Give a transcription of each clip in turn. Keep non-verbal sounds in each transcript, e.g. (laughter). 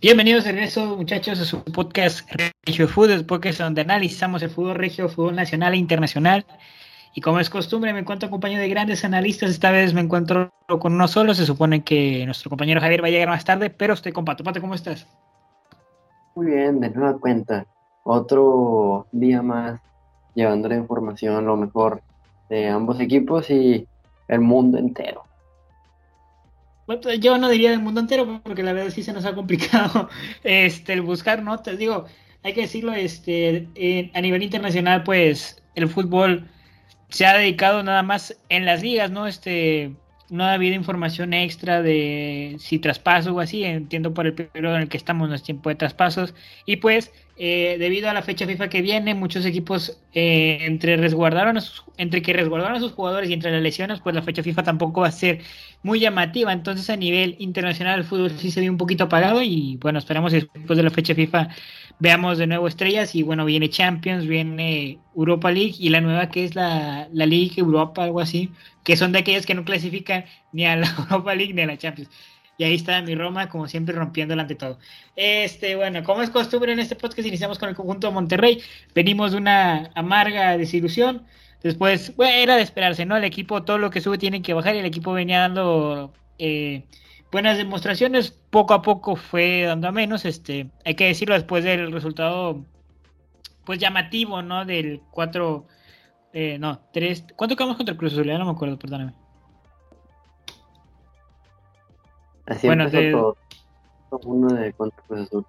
Bienvenidos de regreso, muchachos, a su podcast Regio Fútbol, el podcast donde analizamos el fútbol regio, fútbol nacional e internacional. Y como es costumbre, me encuentro acompañado de grandes analistas. Esta vez me encuentro con uno solo. Se supone que nuestro compañero Javier va a llegar más tarde, pero estoy con Pato. Pato, ¿cómo estás? Muy bien, de nueva cuenta. Otro día más llevando la información, lo mejor de ambos equipos y el mundo entero. Pues, yo no diría del mundo entero, porque la verdad sí se nos ha complicado (laughs) este, el buscar notas. Digo, hay que decirlo, este, a nivel internacional, pues el fútbol se ha dedicado nada más en las ligas, ¿no? Este, no ha habido información extra de si traspaso o así, entiendo por el periodo en el que estamos, no es tiempo de traspasos, y pues eh, debido a la fecha FIFA que viene, muchos equipos eh, entre resguardaron entre que resguardaron a sus jugadores y entre las lesiones, pues la fecha FIFA tampoco va a ser muy llamativa, entonces a nivel internacional el fútbol sí se ve un poquito apagado y bueno, esperamos que después de la fecha FIFA veamos de nuevo estrellas y bueno, viene Champions, viene Europa League y la nueva que es la, la League Europa, algo así, que son de aquellas que no clasifican ni a la (laughs) Europa League ni a la Champions. Y ahí está mi Roma, como siempre, rompiéndola ante todo. Este, bueno, como es costumbre en este podcast, iniciamos con el conjunto de Monterrey. Venimos de una amarga desilusión. Después, bueno, era de esperarse, ¿no? El equipo, todo lo que sube tiene que bajar y el equipo venía dando eh, buenas demostraciones. Poco a poco fue dando a menos. Este, hay que decirlo después del resultado, pues llamativo, ¿no? Del 4 eh, no, tres. ¿Cuánto quedamos contra el Cruz Azul? Ya no me acuerdo, perdóname. Así bueno, de... Uno de contra Cruz Azul.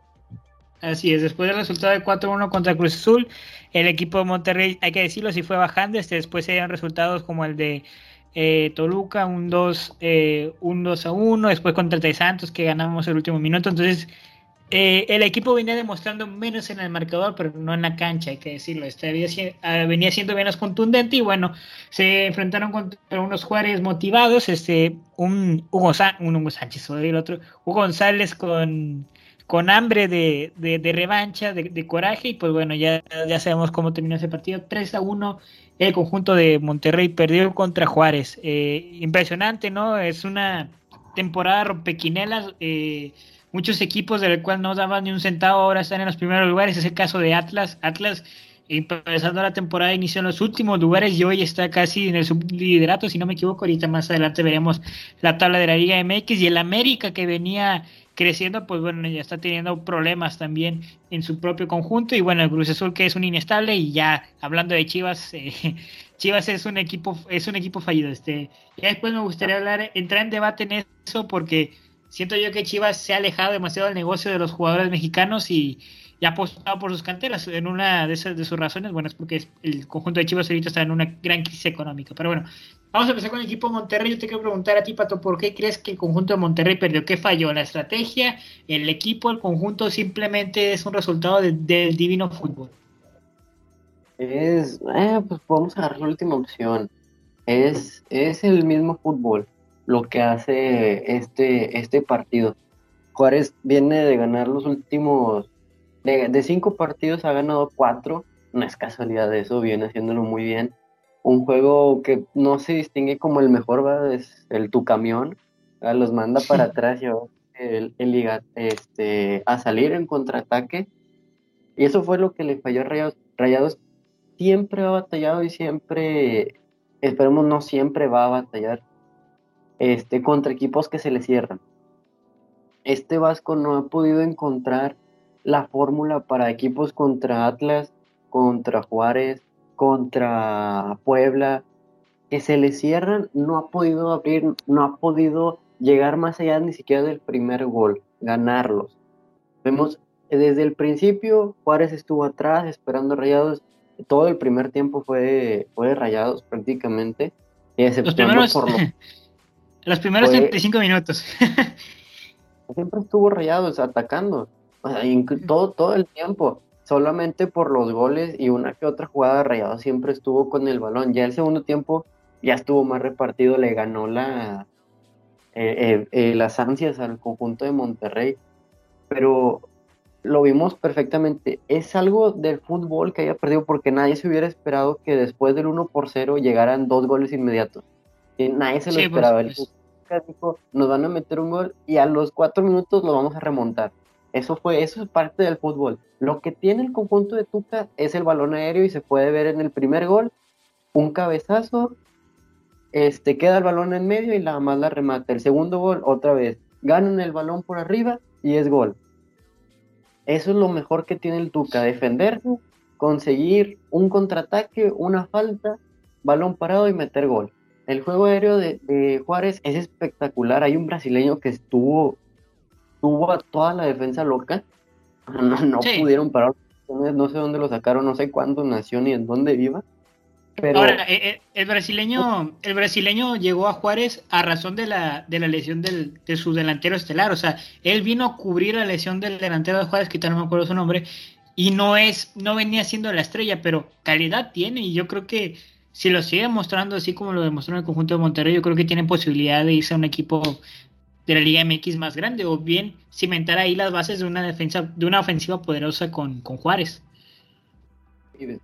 Así es, después del resultado de 4-1 contra Cruz Azul, el equipo de Monterrey, hay que decirlo, sí fue bajando. Este, después se dieron resultados como el de eh, Toluca, un 2, eh, un 2 a 1, después contra el Santos que ganamos el último minuto. Entonces, eh, el equipo venía demostrando menos en el marcador, pero no en la cancha, hay que decirlo. Este ah, venía siendo menos contundente y bueno, se enfrentaron contra unos Juárez motivados, este, un Hugo, un Hugo Sánchez, el otro, Hugo González con, con hambre de, de, revancha, de, coraje, y pues bueno, ya, ya sabemos cómo terminó ese partido. 3 a 1, el conjunto de Monterrey perdió contra Juárez. Eh, impresionante, ¿no? Es una temporada rompequinelas. Eh, muchos equipos del cual no daban ni un centavo ahora están en los primeros lugares. Es el caso de Atlas. Atlas, empezando la temporada, inició en los últimos lugares y hoy está casi en el subliderato, si no me equivoco. Ahorita más adelante veremos la tabla de la Liga MX y el América que venía creciendo, pues bueno, ya está teniendo problemas también en su propio conjunto. Y bueno, el Cruz Azul que es un inestable y ya hablando de Chivas, eh, (laughs) Chivas es un equipo, es un equipo fallido. Este, ya después me gustaría hablar, entrar en debate en eso porque siento yo que Chivas se ha alejado demasiado del negocio de los jugadores mexicanos y, ha apostado por sus canteras. En una de esas de sus razones, bueno, es porque el conjunto de Chivas ahorita está en una gran crisis económica. Pero bueno, vamos a empezar con el equipo Monterrey. Yo te quiero preguntar a ti, Pato, ¿por qué crees que el conjunto de Monterrey perdió? ¿Qué falló? ¿La estrategia? ¿El equipo? ¿El conjunto? ¿Simplemente es un resultado del divino fútbol? Es, eh, pues podemos agarrar la última opción. Es, es el mismo fútbol lo que hace este, este partido. Juárez viene de ganar los últimos, de, cinco partidos ha ganado cuatro, no es casualidad de eso, viene haciéndolo muy bien. Un juego que no se distingue como el mejor, ¿va? es el tu camión, los manda para (laughs) atrás yo, el, el, este, a salir en contraataque. Y eso fue lo que le falló a Rayados. Rayados siempre ha batallado y siempre, esperemos no siempre va a batallar este, contra equipos que se le cierran. Este Vasco no ha podido encontrar la fórmula para equipos contra Atlas, contra Juárez, contra Puebla, que se le cierran, no ha podido abrir, no ha podido llegar más allá ni siquiera del primer gol, ganarlos. Vemos desde el principio, Juárez estuvo atrás esperando rayados, todo el primer tiempo fue, fue rayados prácticamente, exceptuando por lo, (laughs) Los primeros 35 minutos. (laughs) siempre estuvo rayados atacando. todo, todo el tiempo. Solamente por los goles y una que otra jugada rayado siempre estuvo con el balón. Ya el segundo tiempo ya estuvo más repartido, le ganó la, eh, eh, eh, las ansias al conjunto de Monterrey. Pero lo vimos perfectamente. Es algo del fútbol que haya perdido porque nadie se hubiera esperado que después del 1 por 0 llegaran dos goles inmediatos nadie se lo pues, esperaba. Pues. dijo, nos van a meter un gol y a los cuatro minutos lo vamos a remontar. Eso fue, eso es parte del fútbol. Lo que tiene el conjunto de Tuca es el balón aéreo y se puede ver en el primer gol, un cabezazo, este, queda el balón en medio y nada más la remata. El segundo gol, otra vez, ganan el balón por arriba y es gol. Eso es lo mejor que tiene el Tuca, defenderse, conseguir un contraataque, una falta, balón parado y meter gol. El juego aéreo de, Juárez es espectacular. Hay un brasileño que estuvo, tuvo a toda la defensa loca. No, pudieron parar. No sé dónde lo sacaron, no sé cuándo nació ni en dónde viva. Ahora, eh, eh, el, brasileño, el brasileño llegó a Juárez a razón de la, de la lesión del, de su delantero estelar. O sea, él vino a cubrir la lesión del delantero de Juárez, que tal no me acuerdo su nombre, y no es, no venía siendo la estrella, pero calidad tiene, y yo creo que si lo sigue mostrando así como lo demostró en el conjunto de Monterrey, yo creo que tiene posibilidad de irse a un equipo de la Liga MX más grande, o bien cimentar ahí las bases de una defensa, de una ofensiva poderosa con, con Juárez.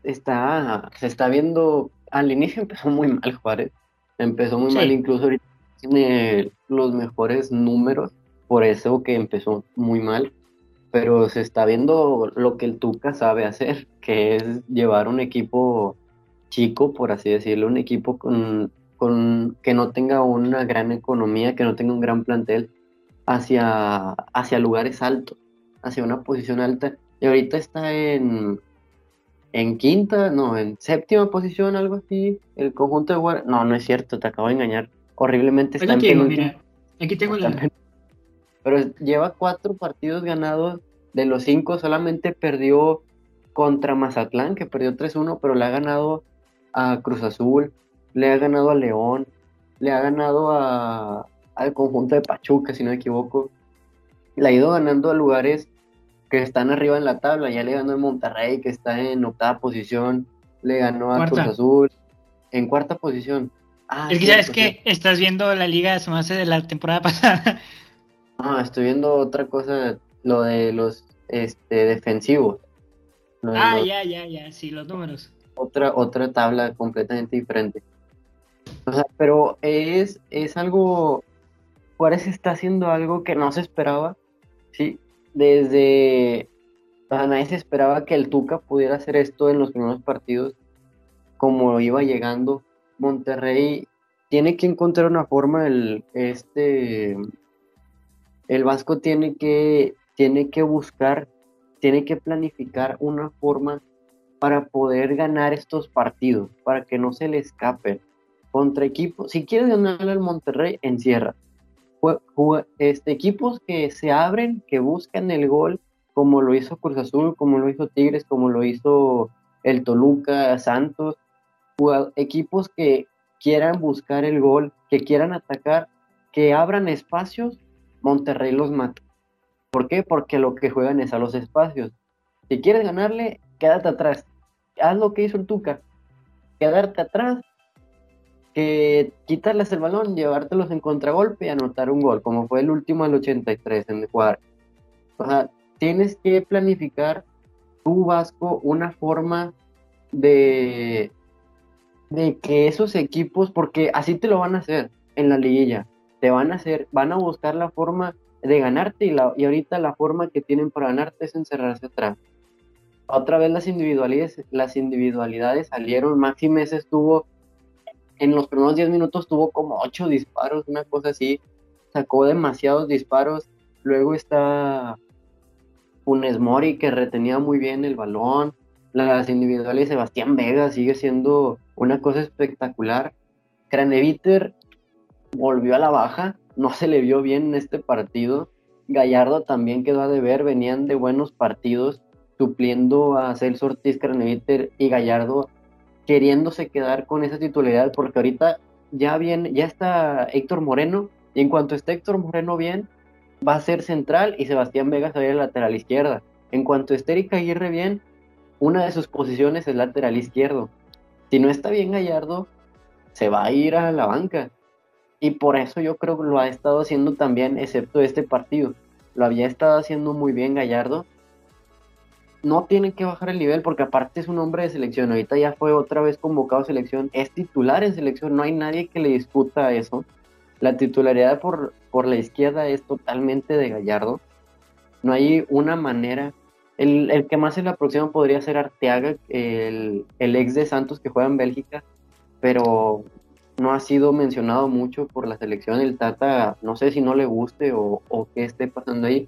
Está, se está viendo, al inicio empezó muy mal Juárez, empezó muy mal, incluso ahorita tiene los mejores números, por eso que empezó muy mal, pero se está viendo lo que el Tuca sabe hacer, que es llevar un equipo chico, por así decirlo, un equipo con, con, que no tenga una gran economía, que no tenga un gran plantel, hacia, hacia lugares altos, hacia una posición alta. Y ahorita está en, en quinta, no, en séptima posición, algo así. El conjunto de Guardia. No, no es cierto, te acabo de engañar. Horriblemente está aquí, mira, aquí tengo la. (laughs) Pero lleva cuatro partidos ganados. De los cinco, solamente perdió contra Mazatlán, que perdió 3-1, pero le ha ganado a Cruz Azul, le ha ganado a León, le ha ganado a, al conjunto de Pachuca, si no me equivoco. Le ha ido ganando a lugares que están arriba en la tabla. Ya le ganó a Monterrey, que está en octava posición. Le ganó a Cruz Azul en cuarta posición. Ah, es que ya es que estás viendo la liga se me hace de la temporada (laughs) pasada. No, estoy viendo otra cosa, lo de los este, defensivos. ah, ya, ya, ya, sí, los números. Otra, otra tabla completamente diferente. O pero es, es algo, Juárez está haciendo algo que no se esperaba, ¿sí? desde nadie se esperaba que el Tuca pudiera hacer esto en los primeros partidos como iba llegando Monterrey tiene que encontrar una forma el este el Vasco tiene que tiene que buscar tiene que planificar una forma para poder ganar estos partidos para que no se le escapen contra equipos si quieres ganarle al Monterrey encierra este, equipos que se abren, que buscan el gol, como lo hizo Cruz Azul, como lo hizo Tigres, como lo hizo el Toluca, Santos, equipos que quieran buscar el gol, que quieran atacar, que abran espacios, Monterrey los mata. ¿Por qué? Porque lo que juegan es a los espacios. Si quieres ganarle, quédate atrás. Haz lo que hizo el Tuca. Quedarte atrás que quitarles el balón, llevártelos en contragolpe y anotar un gol, como fue el último del 83 en el jugar. O sea, tienes que planificar tu Vasco una forma de, de que esos equipos, porque así te lo van a hacer en la liguilla, te van a hacer, van a buscar la forma de ganarte y, la, y ahorita la forma que tienen para ganarte es encerrarse atrás. Otra vez las individualidades, las individualidades salieron, Maxi Mesa estuvo en los primeros 10 minutos tuvo como 8 disparos, una cosa así. Sacó demasiados disparos. Luego está Funes Mori que retenía muy bien el balón. Las individuales Sebastián Vega sigue siendo una cosa espectacular. Craneviter volvió a la baja, no se le vio bien en este partido. Gallardo también quedó a deber, venían de buenos partidos, supliendo a Celso Ortiz, Craneviter y Gallardo queriéndose quedar con esa titularidad, porque ahorita ya viene, ya está Héctor Moreno, y en cuanto esté Héctor Moreno bien, va a ser central y Sebastián Vega se va a ir a lateral izquierda. En cuanto esté Eric Aguirre bien, una de sus posiciones es lateral izquierdo. Si no está bien Gallardo, se va a ir a la banca. Y por eso yo creo que lo ha estado haciendo también, excepto este partido. Lo había estado haciendo muy bien Gallardo no tienen que bajar el nivel porque aparte es un hombre de selección. Ahorita ya fue otra vez convocado a selección, es titular en selección, no hay nadie que le disputa eso. La titularidad por, por la izquierda es totalmente de Gallardo. No hay una manera. El, que más se le aproxima podría ser Arteaga, el, el ex de Santos que juega en Bélgica, pero no ha sido mencionado mucho por la selección. El Tata, no sé si no le guste o, o qué esté pasando ahí.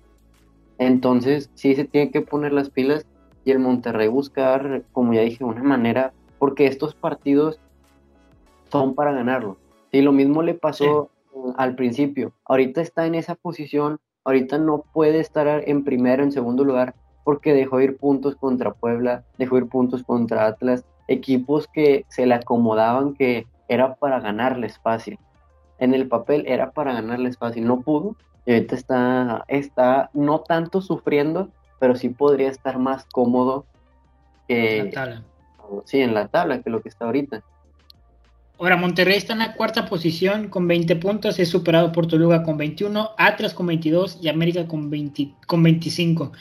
Entonces, sí se tiene que poner las pilas y el Monterrey buscar, como ya dije, una manera, porque estos partidos son para ganarlo. Y lo mismo le pasó al principio. Ahorita está en esa posición, ahorita no puede estar en primero, en segundo lugar, porque dejó ir puntos contra Puebla, dejó ir puntos contra Atlas, equipos que se le acomodaban, que era para ganarles fácil. En el papel era para ganarles fácil, no pudo. Y ahorita está, está no tanto sufriendo, pero sí podría estar más cómodo que... En la tabla. Sí, en la tabla que lo que está ahorita. Ahora, Monterrey está en la cuarta posición con 20 puntos, es superado por Toluca con 21, Atlas con 22 y América con, 20, con 25.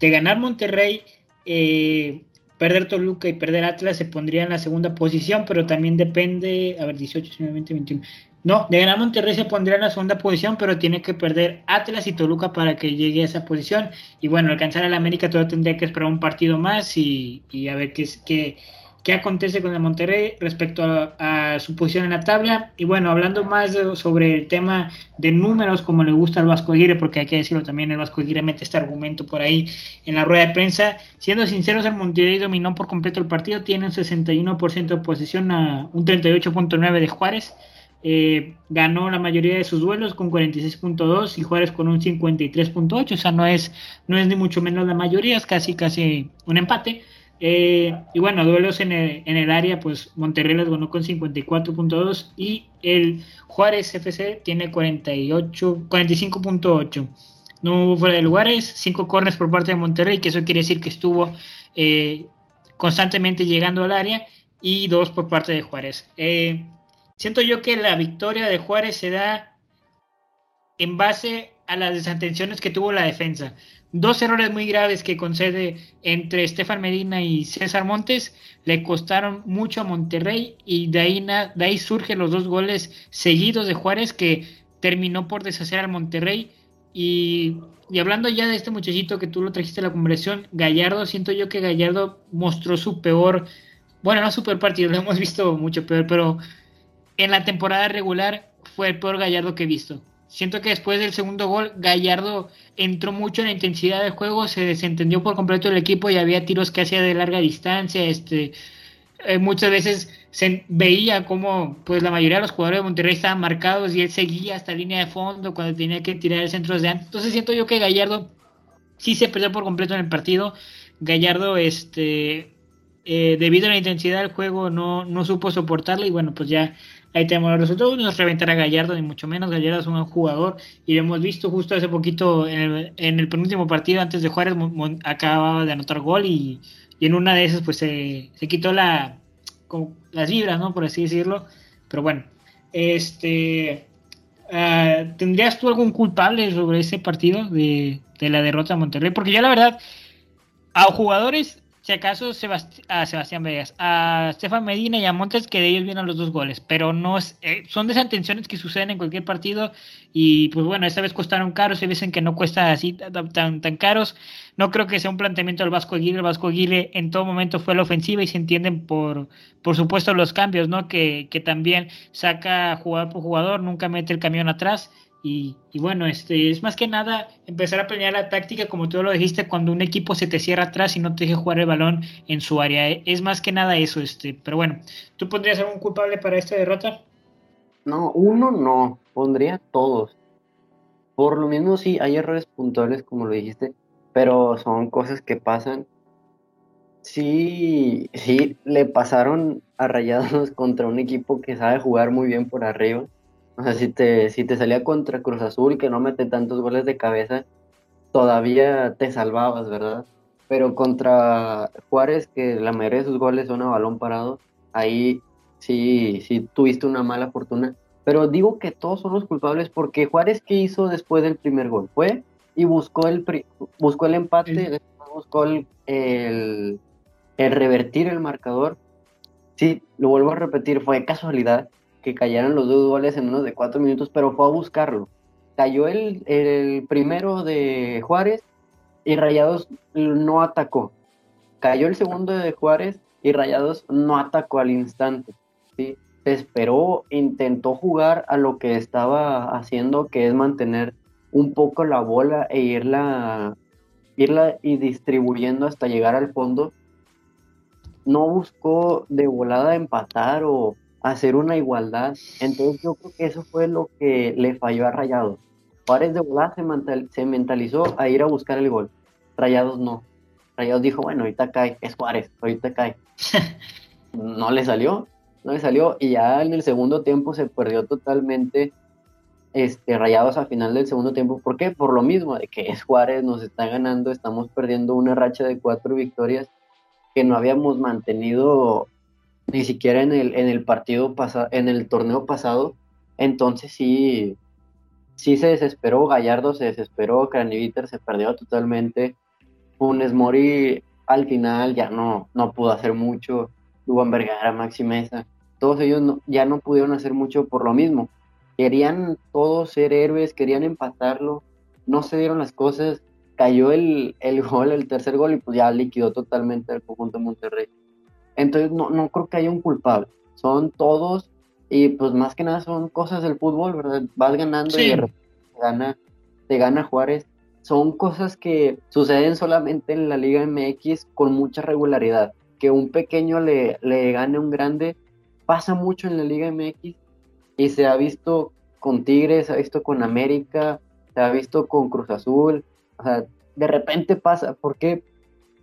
De ganar Monterrey, eh, perder Toluca y perder Atlas se pondría en la segunda posición, pero también depende, a ver, 18, 19, 20, 21. No, de ganar Monterrey se pondría en la segunda posición, pero tiene que perder Atlas y Toluca para que llegue a esa posición. Y bueno, alcanzar al América todavía tendría que esperar un partido más y, a ver qué, qué, qué acontece con el Monterrey respecto a, su posición en la tabla. Y bueno, hablando más sobre el tema de números, como le gusta al Vasco Aguirre, porque hay que decirlo también, el Vasco Aguirre mete este argumento por ahí en la rueda de prensa. Siendo sinceros, el Monterrey dominó por completo el partido, tiene un 61% de posición a un 38.9 de Juárez. Eh, ganó la mayoría de sus duelos con 46.2 y Juárez con un 53.8, o sea, no es, no es ni mucho menos la mayoría, es casi casi un empate. Eh, y bueno, duelos en el, área, pues Monterrey los ganó con 54.2 y el Juárez FC tiene 48, 45.8. No hubo fuera de lugares, 5 corners por parte de Monterrey, que eso quiere decir que estuvo eh, constantemente llegando al área, y dos por parte de Juárez. Siento yo que la victoria de Juárez se da en base a las desatenciones que tuvo la defensa. Dos errores muy graves que concede entre Estefan Medina y César Montes. Le costaron mucho a Monterrey y de ahí, de surgen los dos goles seguidos de Juárez que terminó por deshacer al Monterrey. Y, y, hablando ya de este muchachito que tú lo trajiste a la conversación, Gallardo, siento yo que Gallardo mostró su peor, bueno, no su peor partido, lo hemos visto mucho peor, pero en la temporada regular fue el peor Gallardo que he visto Siento que después del segundo gol, Gallardo entró mucho en la intensidad del juego, se desentendió por completo el equipo y había tiros que hacía de larga distancia. Este, eh, muchas veces se veía como pues la mayoría de los jugadores de Monterrey estaban marcados y él seguía hasta línea de fondo cuando tenía que tirar el centro de antes. Entonces siento yo que Gallardo sí se perdió por completo en el partido. Gallardo, este, eh, debido a la intensidad del juego, no, no supo soportarla y bueno, pues ya Ahí tenemos los resultados. No es reventar a Gallardo, ni mucho menos. Gallardo es un buen jugador. Y lo hemos visto justo hace poquito en el, penúltimo partido antes de Juárez, acababa de anotar gol y, en una de esas pues se, quitó la, las vibras, ¿no? Por así decirlo. Pero bueno, este. Ah, ¿Tendrías tú algún culpable sobre ese partido de, de la derrota de Monterrey? Porque ya la verdad, a jugadores si acaso a Sebastián Vegas, a Stefan Medina y a Montes, que de ellos vienen los dos goles, pero no es, eh, son desatenciones que suceden en cualquier partido y pues bueno, esta vez costaron caros, y dicen que no cuesta así tan, tan caros. No creo que sea un planteamiento del Vasco Aguirre, el Vasco Aguirre en todo momento fue la ofensiva y se entienden por, por supuesto los cambios, ¿no? Que, que también saca jugador por jugador, nunca mete el camión atrás y, bueno, este es más que nada empezar a planear la táctica, como tú lo dijiste, cuando un equipo se te cierra atrás y no te deja jugar el balón en su área. Es más que nada eso, este. Pero bueno, ¿tú pondrías algún culpable para esta derrota? No, uno no, pondría todos. Por lo mismo sí, hay errores puntuales, como lo dijiste, pero son cosas que pasan. Sí, sí, le pasaron a Rayados (laughs) contra un equipo que sabe jugar muy bien por arriba o sea, si te, si te salía contra Cruz Azul, que no mete tantos goles de cabeza, todavía te salvabas, ¿verdad? Pero contra Juárez, que la mayoría de sus goles son a balón parado, ahí sí, sí tuviste una mala fortuna. Pero digo que todos son los culpables porque Juárez, ¿qué hizo después del primer gol? Fue y buscó el, buscó el empate, buscó el, el, el revertir el marcador. Sí, lo vuelvo a repetir, fue casualidad que cayeran los dos goles en menos de cuatro minutos, pero fue a buscarlo. Cayó el, el primero de Juárez y Rayados no atacó. Cayó el segundo de Juárez y Rayados no atacó al instante. ¿sí? Se esperó, intentó jugar a lo que estaba haciendo, que es mantener un poco la bola e irla, irla y distribuyendo hasta llegar al fondo. No buscó de volada empatar o hacer una igualdad. Entonces yo creo que eso fue lo que le falló a Rayados. Juárez de volada se, mentalizó a ir a buscar el gol. Rayados no. Rayados dijo, bueno, ahorita cae, es Juárez, ahorita cae. (laughs) no le salió, no le salió y ya en el segundo tiempo se perdió totalmente este, Rayados a final del segundo tiempo. ¿Por qué? Por lo mismo, de que es Juárez, nos está ganando, estamos perdiendo una racha de cuatro victorias que no habíamos mantenido ni siquiera en el, en el partido pasado, en el torneo pasado. Entonces sí, sí se desesperó, Gallardo se desesperó, Craniviter se perdió totalmente. Funes Mori al final ya no, no pudo hacer mucho. Duban Vergara, Maxi Mesa, todos ellos ya no pudieron hacer mucho por lo mismo. Querían todos ser héroes, querían empatarlo, no se dieron las cosas, cayó el, el gol, el tercer gol y pues ya liquidó totalmente el conjunto de Monterrey. Entonces no, no creo que haya un culpable, son todos y pues más que nada son cosas del fútbol, ¿verdad? Vas ganando y te gana, te gana Juárez. Son cosas que suceden solamente en la Liga MX con mucha regularidad. Que un pequeño le, le gane a un grande pasa mucho en la Liga MX y se ha visto con Tigres, se ha visto con América, se ha visto con Cruz Azul. O sea, de repente pasa. ¿Por qué?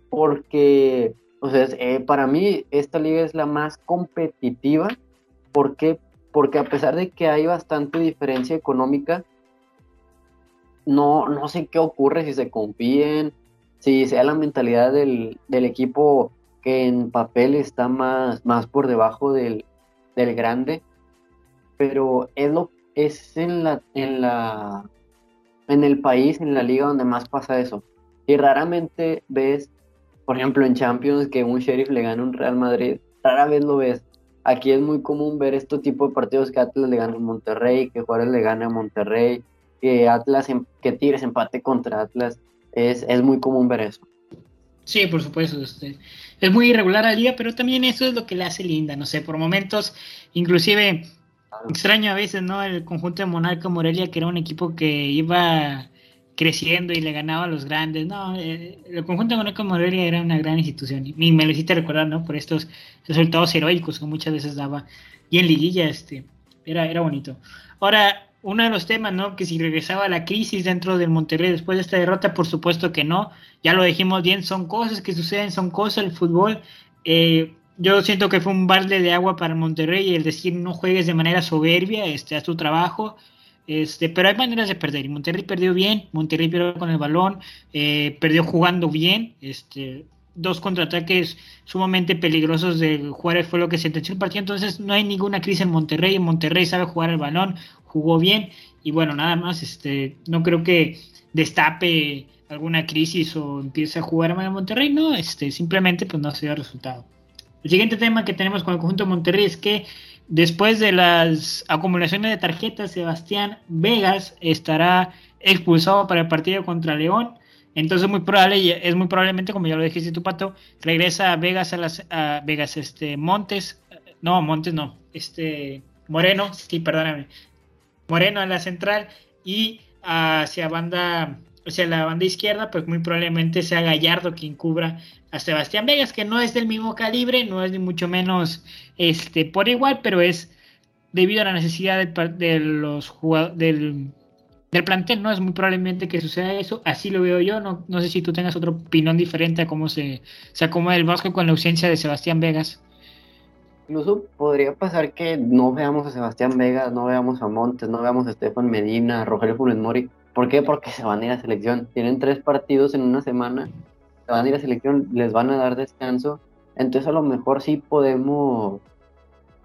Porque, sea, eh, para mí esta liga es la más competitiva ¿Por qué? Porque a pesar de que hay bastante diferencia económica, no, no sé qué ocurre si se confíen, si sea la mentalidad del, equipo que en papel está más, más por debajo del, grande, pero es lo es en la en la en el país, en la liga donde más pasa eso. Y raramente ves, por ejemplo, en Champions que un Sheriff le gana un Real Madrid, rara vez lo ves. Aquí es muy común ver este tipo de partidos que Atlas le gana a Monterrey, que Juárez le gana a Monterrey, que Atlas, em, que Tigres empate contra Atlas. Es, es muy común ver eso. Sí, por supuesto. Este, es muy irregular al día, pero también eso es lo que le hace linda. No sé, por momentos, inclusive extraño a veces, ¿no? El conjunto de Monarca Morelia, que era un equipo que iba creciendo y le ganaba a los grandes. No, eh, el conjunto de Morelia era una gran institución. Y me lo hiciste recordar, ¿no? Por estos resultados heroicos que muchas veces daba. Y en liguilla, este, era, era bonito. Ahora, uno de los temas, ¿no? Que si regresaba la crisis dentro del Monterrey después de esta derrota, por supuesto que no. Ya lo dijimos bien, son cosas que suceden, son cosas el fútbol. Eh, yo siento que fue un balde de agua para el Monterrey el decir no juegues de manera soberbia, este, haz tu trabajo. Este, pero hay maneras de perder. Y Monterrey perdió bien, Monterrey perdió con el balón, eh, perdió jugando bien. Este, dos contraataques sumamente peligrosos de Juárez fue lo que sentenció el partido. Entonces no hay ninguna crisis en Monterrey. Monterrey sabe jugar el balón, jugó bien. Y bueno, nada más, este, no creo que destape alguna crisis o empiece a jugar mal en Monterrey. No, simplemente pues no se dio resultado. El siguiente tema que tenemos con el conjunto de Monterrey es que Después de las acumulaciones de tarjetas, Sebastián Vegas estará expulsado para el partido contra León. Entonces muy probable, es muy probablemente, como ya lo dijiste tu pato, regresa a Vegas a las a Vegas, este Montes, no, Montes no, este Moreno, sí, perdóname, Moreno a la central y hacia banda sea, la banda izquierda, pues muy probablemente sea Gallardo quien cubra a Sebastián Vegas, que no es del mismo calibre, no es ni mucho menos este por igual, pero es debido a la necesidad de, los jugadores del, plantel, ¿no? Es muy probablemente que suceda eso, así lo veo yo, no, no sé si tú tengas otra opinión diferente a cómo se, se acomoda el Vasco con la ausencia de Sebastián Vegas. Incluso podría pasar que no veamos a Sebastián Vegas, no veamos a Montes, no veamos a Estefan Medina, a Rogelio Funes Mori, ¿Por qué? Porque se van a ir a selección. Tienen tres partidos en una semana, se van a ir a selección, les van a dar descanso. Entonces a lo mejor sí podemos,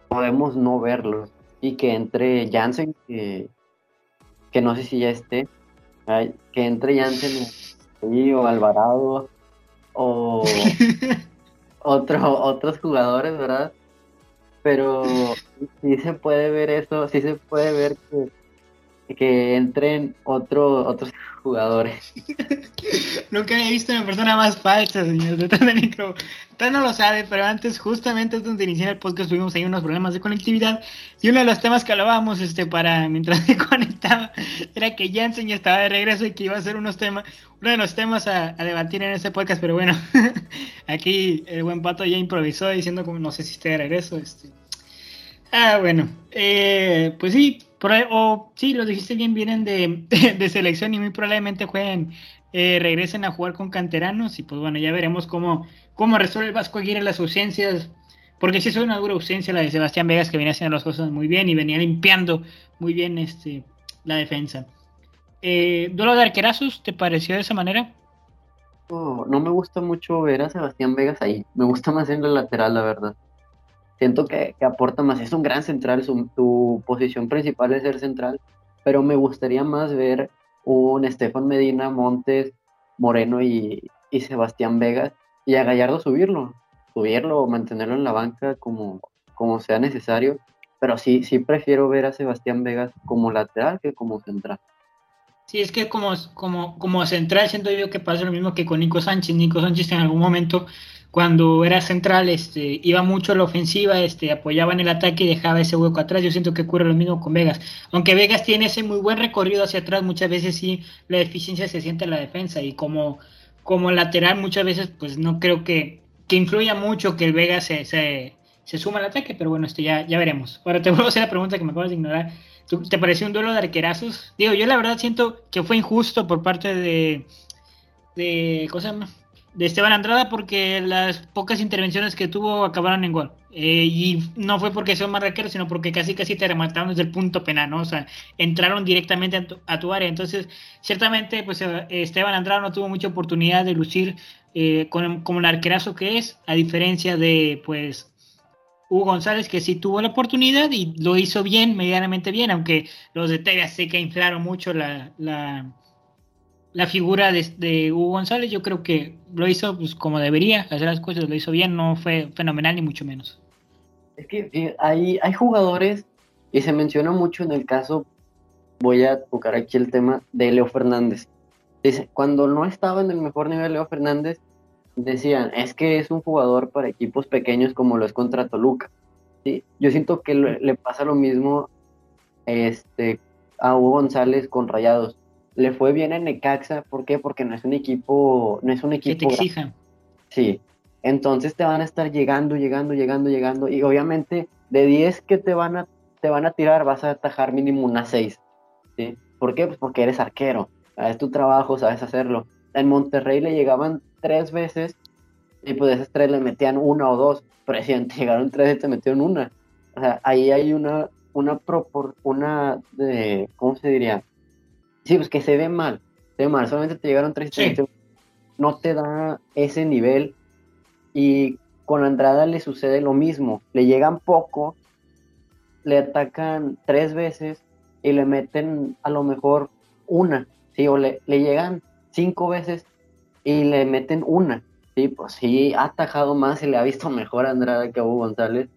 podemos no verlos. Y que entre Jansen, que, que no sé si ya esté, que entre Jansen o Alvarado o (laughs) otro, otros jugadores, ¿verdad? Pero sí se puede ver eso, sí se puede ver que que entren otro, otros jugadores. (laughs) Nunca había visto una persona más falsa, señor. Usted no lo sabe, pero antes, justamente antes de iniciar el podcast, tuvimos ahí unos problemas de conectividad. Y uno de los temas que hablábamos este, para mientras (laughs) se conectaba era que Jansen ya estaba de regreso y que iba a ser unos temas, uno de los temas a, debatir en este podcast. Pero bueno, (laughs) aquí el buen pato ya improvisó diciendo como no sé si esté de regreso. Este. Ah, bueno, eh, pues sí, o sí, lo dijiste bien, vienen (laughs) de, selección y muy probablemente jueguen, eh, regresen a jugar con canteranos y pues bueno, ya veremos cómo, cómo resuelve el Vasco Aguirre las ausencias, porque sí es una dura ausencia la de Sebastián Vegas que venía haciendo las cosas muy bien y venía limpiando muy bien este, la defensa. Eh, ¿Duelo de arquerazos te pareció de esa manera? no me gusta mucho ver a Sebastián Vegas ahí, me gusta más en el lateral, la verdad siento que, aporta más. Es un gran central, su, posición principal es ser central, pero me gustaría más ver un Estefan Medina, Montes, Moreno y, Sebastián Vegas y a Gallardo subirlo, subirlo o mantenerlo en la banca como, como sea necesario. Pero sí, sí prefiero ver a Sebastián Vegas como lateral que como central. Sí, es que como, como, como central siento yo que pasa lo mismo que con Nico Sánchez. Nico Sánchez en algún momento cuando era central, este, iba mucho a la ofensiva, este, apoyaba en el ataque y dejaba ese hueco atrás. Yo siento que ocurre lo mismo con Vegas. Aunque Vegas tiene ese muy buen recorrido hacia atrás, muchas veces sí la deficiencia se siente en la defensa y como, como lateral muchas veces pues no creo que, que influya mucho que el Vegas se, se, se suma al ataque, pero bueno, esto ya, ya veremos. Ahora te vuelvo a hacer la pregunta que me acabas de ignorar. ¿Te pareció un duelo de arquerazos? Digo, yo la verdad siento que fue injusto por parte de, de ¿cómo se llama? De Esteban Andrada porque las pocas intervenciones que tuvo acabaron en gol. Eh, y no fue porque son marraqueros, sino porque casi casi te remataron desde el punto penal, ¿no? O sea, entraron directamente a tu, área. Entonces, ciertamente, pues eh, Esteban Andrada no tuvo mucha oportunidad de lucir eh, como el arquerazo que es, a diferencia de, pues, Hugo González, que sí tuvo la oportunidad y lo hizo bien, medianamente bien, aunque los detalles sé que inflaron mucho la figura de, Hugo González, yo creo que lo hizo pues, como debería hacer las cosas, lo hizo bien, no fue fenomenal ni mucho menos. Es que hay, hay jugadores, y se menciona mucho en el caso, voy a tocar aquí el tema de Leo Fernández. Dice, cuando no estaba en el mejor nivel Leo Fernández, decían, es que es un jugador para equipos pequeños como lo es contra Toluca. ¿sí? Yo siento que le pasa lo mismo este, a Hugo González con Rayados le fue bien en Necaxa, ¿por qué? Porque no es un equipo, no es un equipo que te exijan. Sí. Entonces te van a estar llegando, llegando, llegando, llegando y obviamente de 10 que te van a te van a tirar vas a atajar mínimo unas 6. ¿Sí? ¿Por qué? Pues porque eres arquero, es tu trabajo, sabes hacerlo. En Monterrey le llegaban tres veces y pues de esas tres le metían una o dos, pero si te llegaron tres y te metieron una. O sea, ahí hay una una propor, una de ¿cómo se diría? Sí, pues que se ve mal, se ve mal, solamente te llegaron tres no te da ese nivel y con Andrada le sucede lo mismo, le llegan poco, le atacan tres veces y le meten a lo mejor una, sí, o le, llegan cinco veces y le meten una, sí, pues sí, ha atajado más y le ha visto mejor a Andrada que a Hugo González,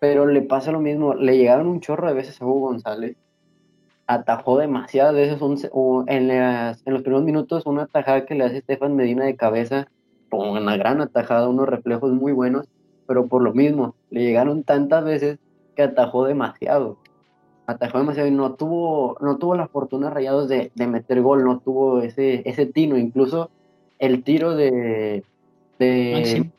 pero le pasa lo mismo, le llegaron un chorro de veces a Hugo González atajó demasiadas veces en, en, los primeros minutos una atajada que le hace Estefan Medina de cabeza, con una gran atajada, unos reflejos muy buenos, pero por lo mismo, le llegaron tantas veces que atajó demasiado. Atajó demasiado y no tuvo, no tuvo la fortuna rayados de, de meter gol, no tuvo ese, ese tino, incluso el tiro de, de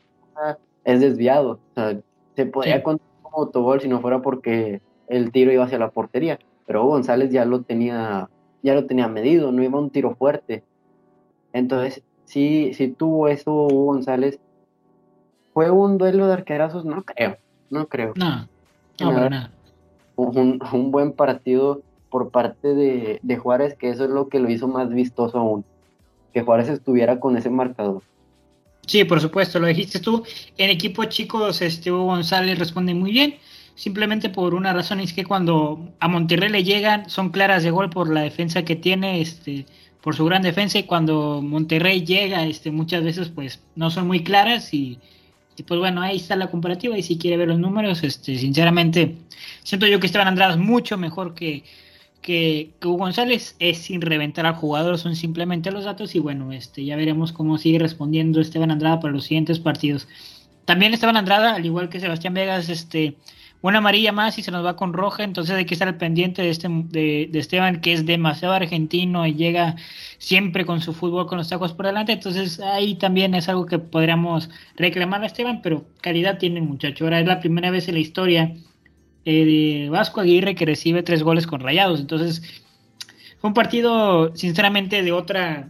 es desviado. O sea, se podía contar como autogol si no fuera porque el tiro iba hacia la portería pero González ya lo tenía, ya lo tenía medido, no iba un tiro fuerte. Entonces, sí, sí tuvo eso Hugo González. ¿Fue un duelo de arquerazos? No creo, no creo. No, no, para nada. Un, un, buen partido por parte de, de, Juárez, que eso es lo que lo hizo más vistoso aún, que Juárez estuviera con ese marcador. Sí, por supuesto, lo dijiste tú. En equipo chicos, este Hugo González responde muy bien simplemente por una razón, es que cuando a Monterrey le llegan, son claras de gol por la defensa que tiene, este, por su gran defensa, y cuando Monterrey llega, este, muchas veces pues no son muy claras y, pues bueno, ahí está la comparativa y si quiere ver los números, este, sinceramente, siento yo que Esteban Andrade es mucho mejor que, que, Hugo González es sin reventar al jugador, son simplemente los datos y bueno, este ya veremos cómo sigue respondiendo Esteban Andrada para los siguientes partidos. También Esteban Andrada, al igual que Sebastián Vegas, este una amarilla más y se nos va con roja, entonces hay que estar al pendiente de, este, de, Esteban, que es demasiado argentino y llega siempre con su fútbol con los tacos por delante, entonces ahí también es algo que podríamos reclamar a Esteban, pero calidad tiene muchacho. Ahora es la primera vez en la historia eh, de Vasco Aguirre que recibe tres goles con rayados, entonces fue un partido sinceramente de otra,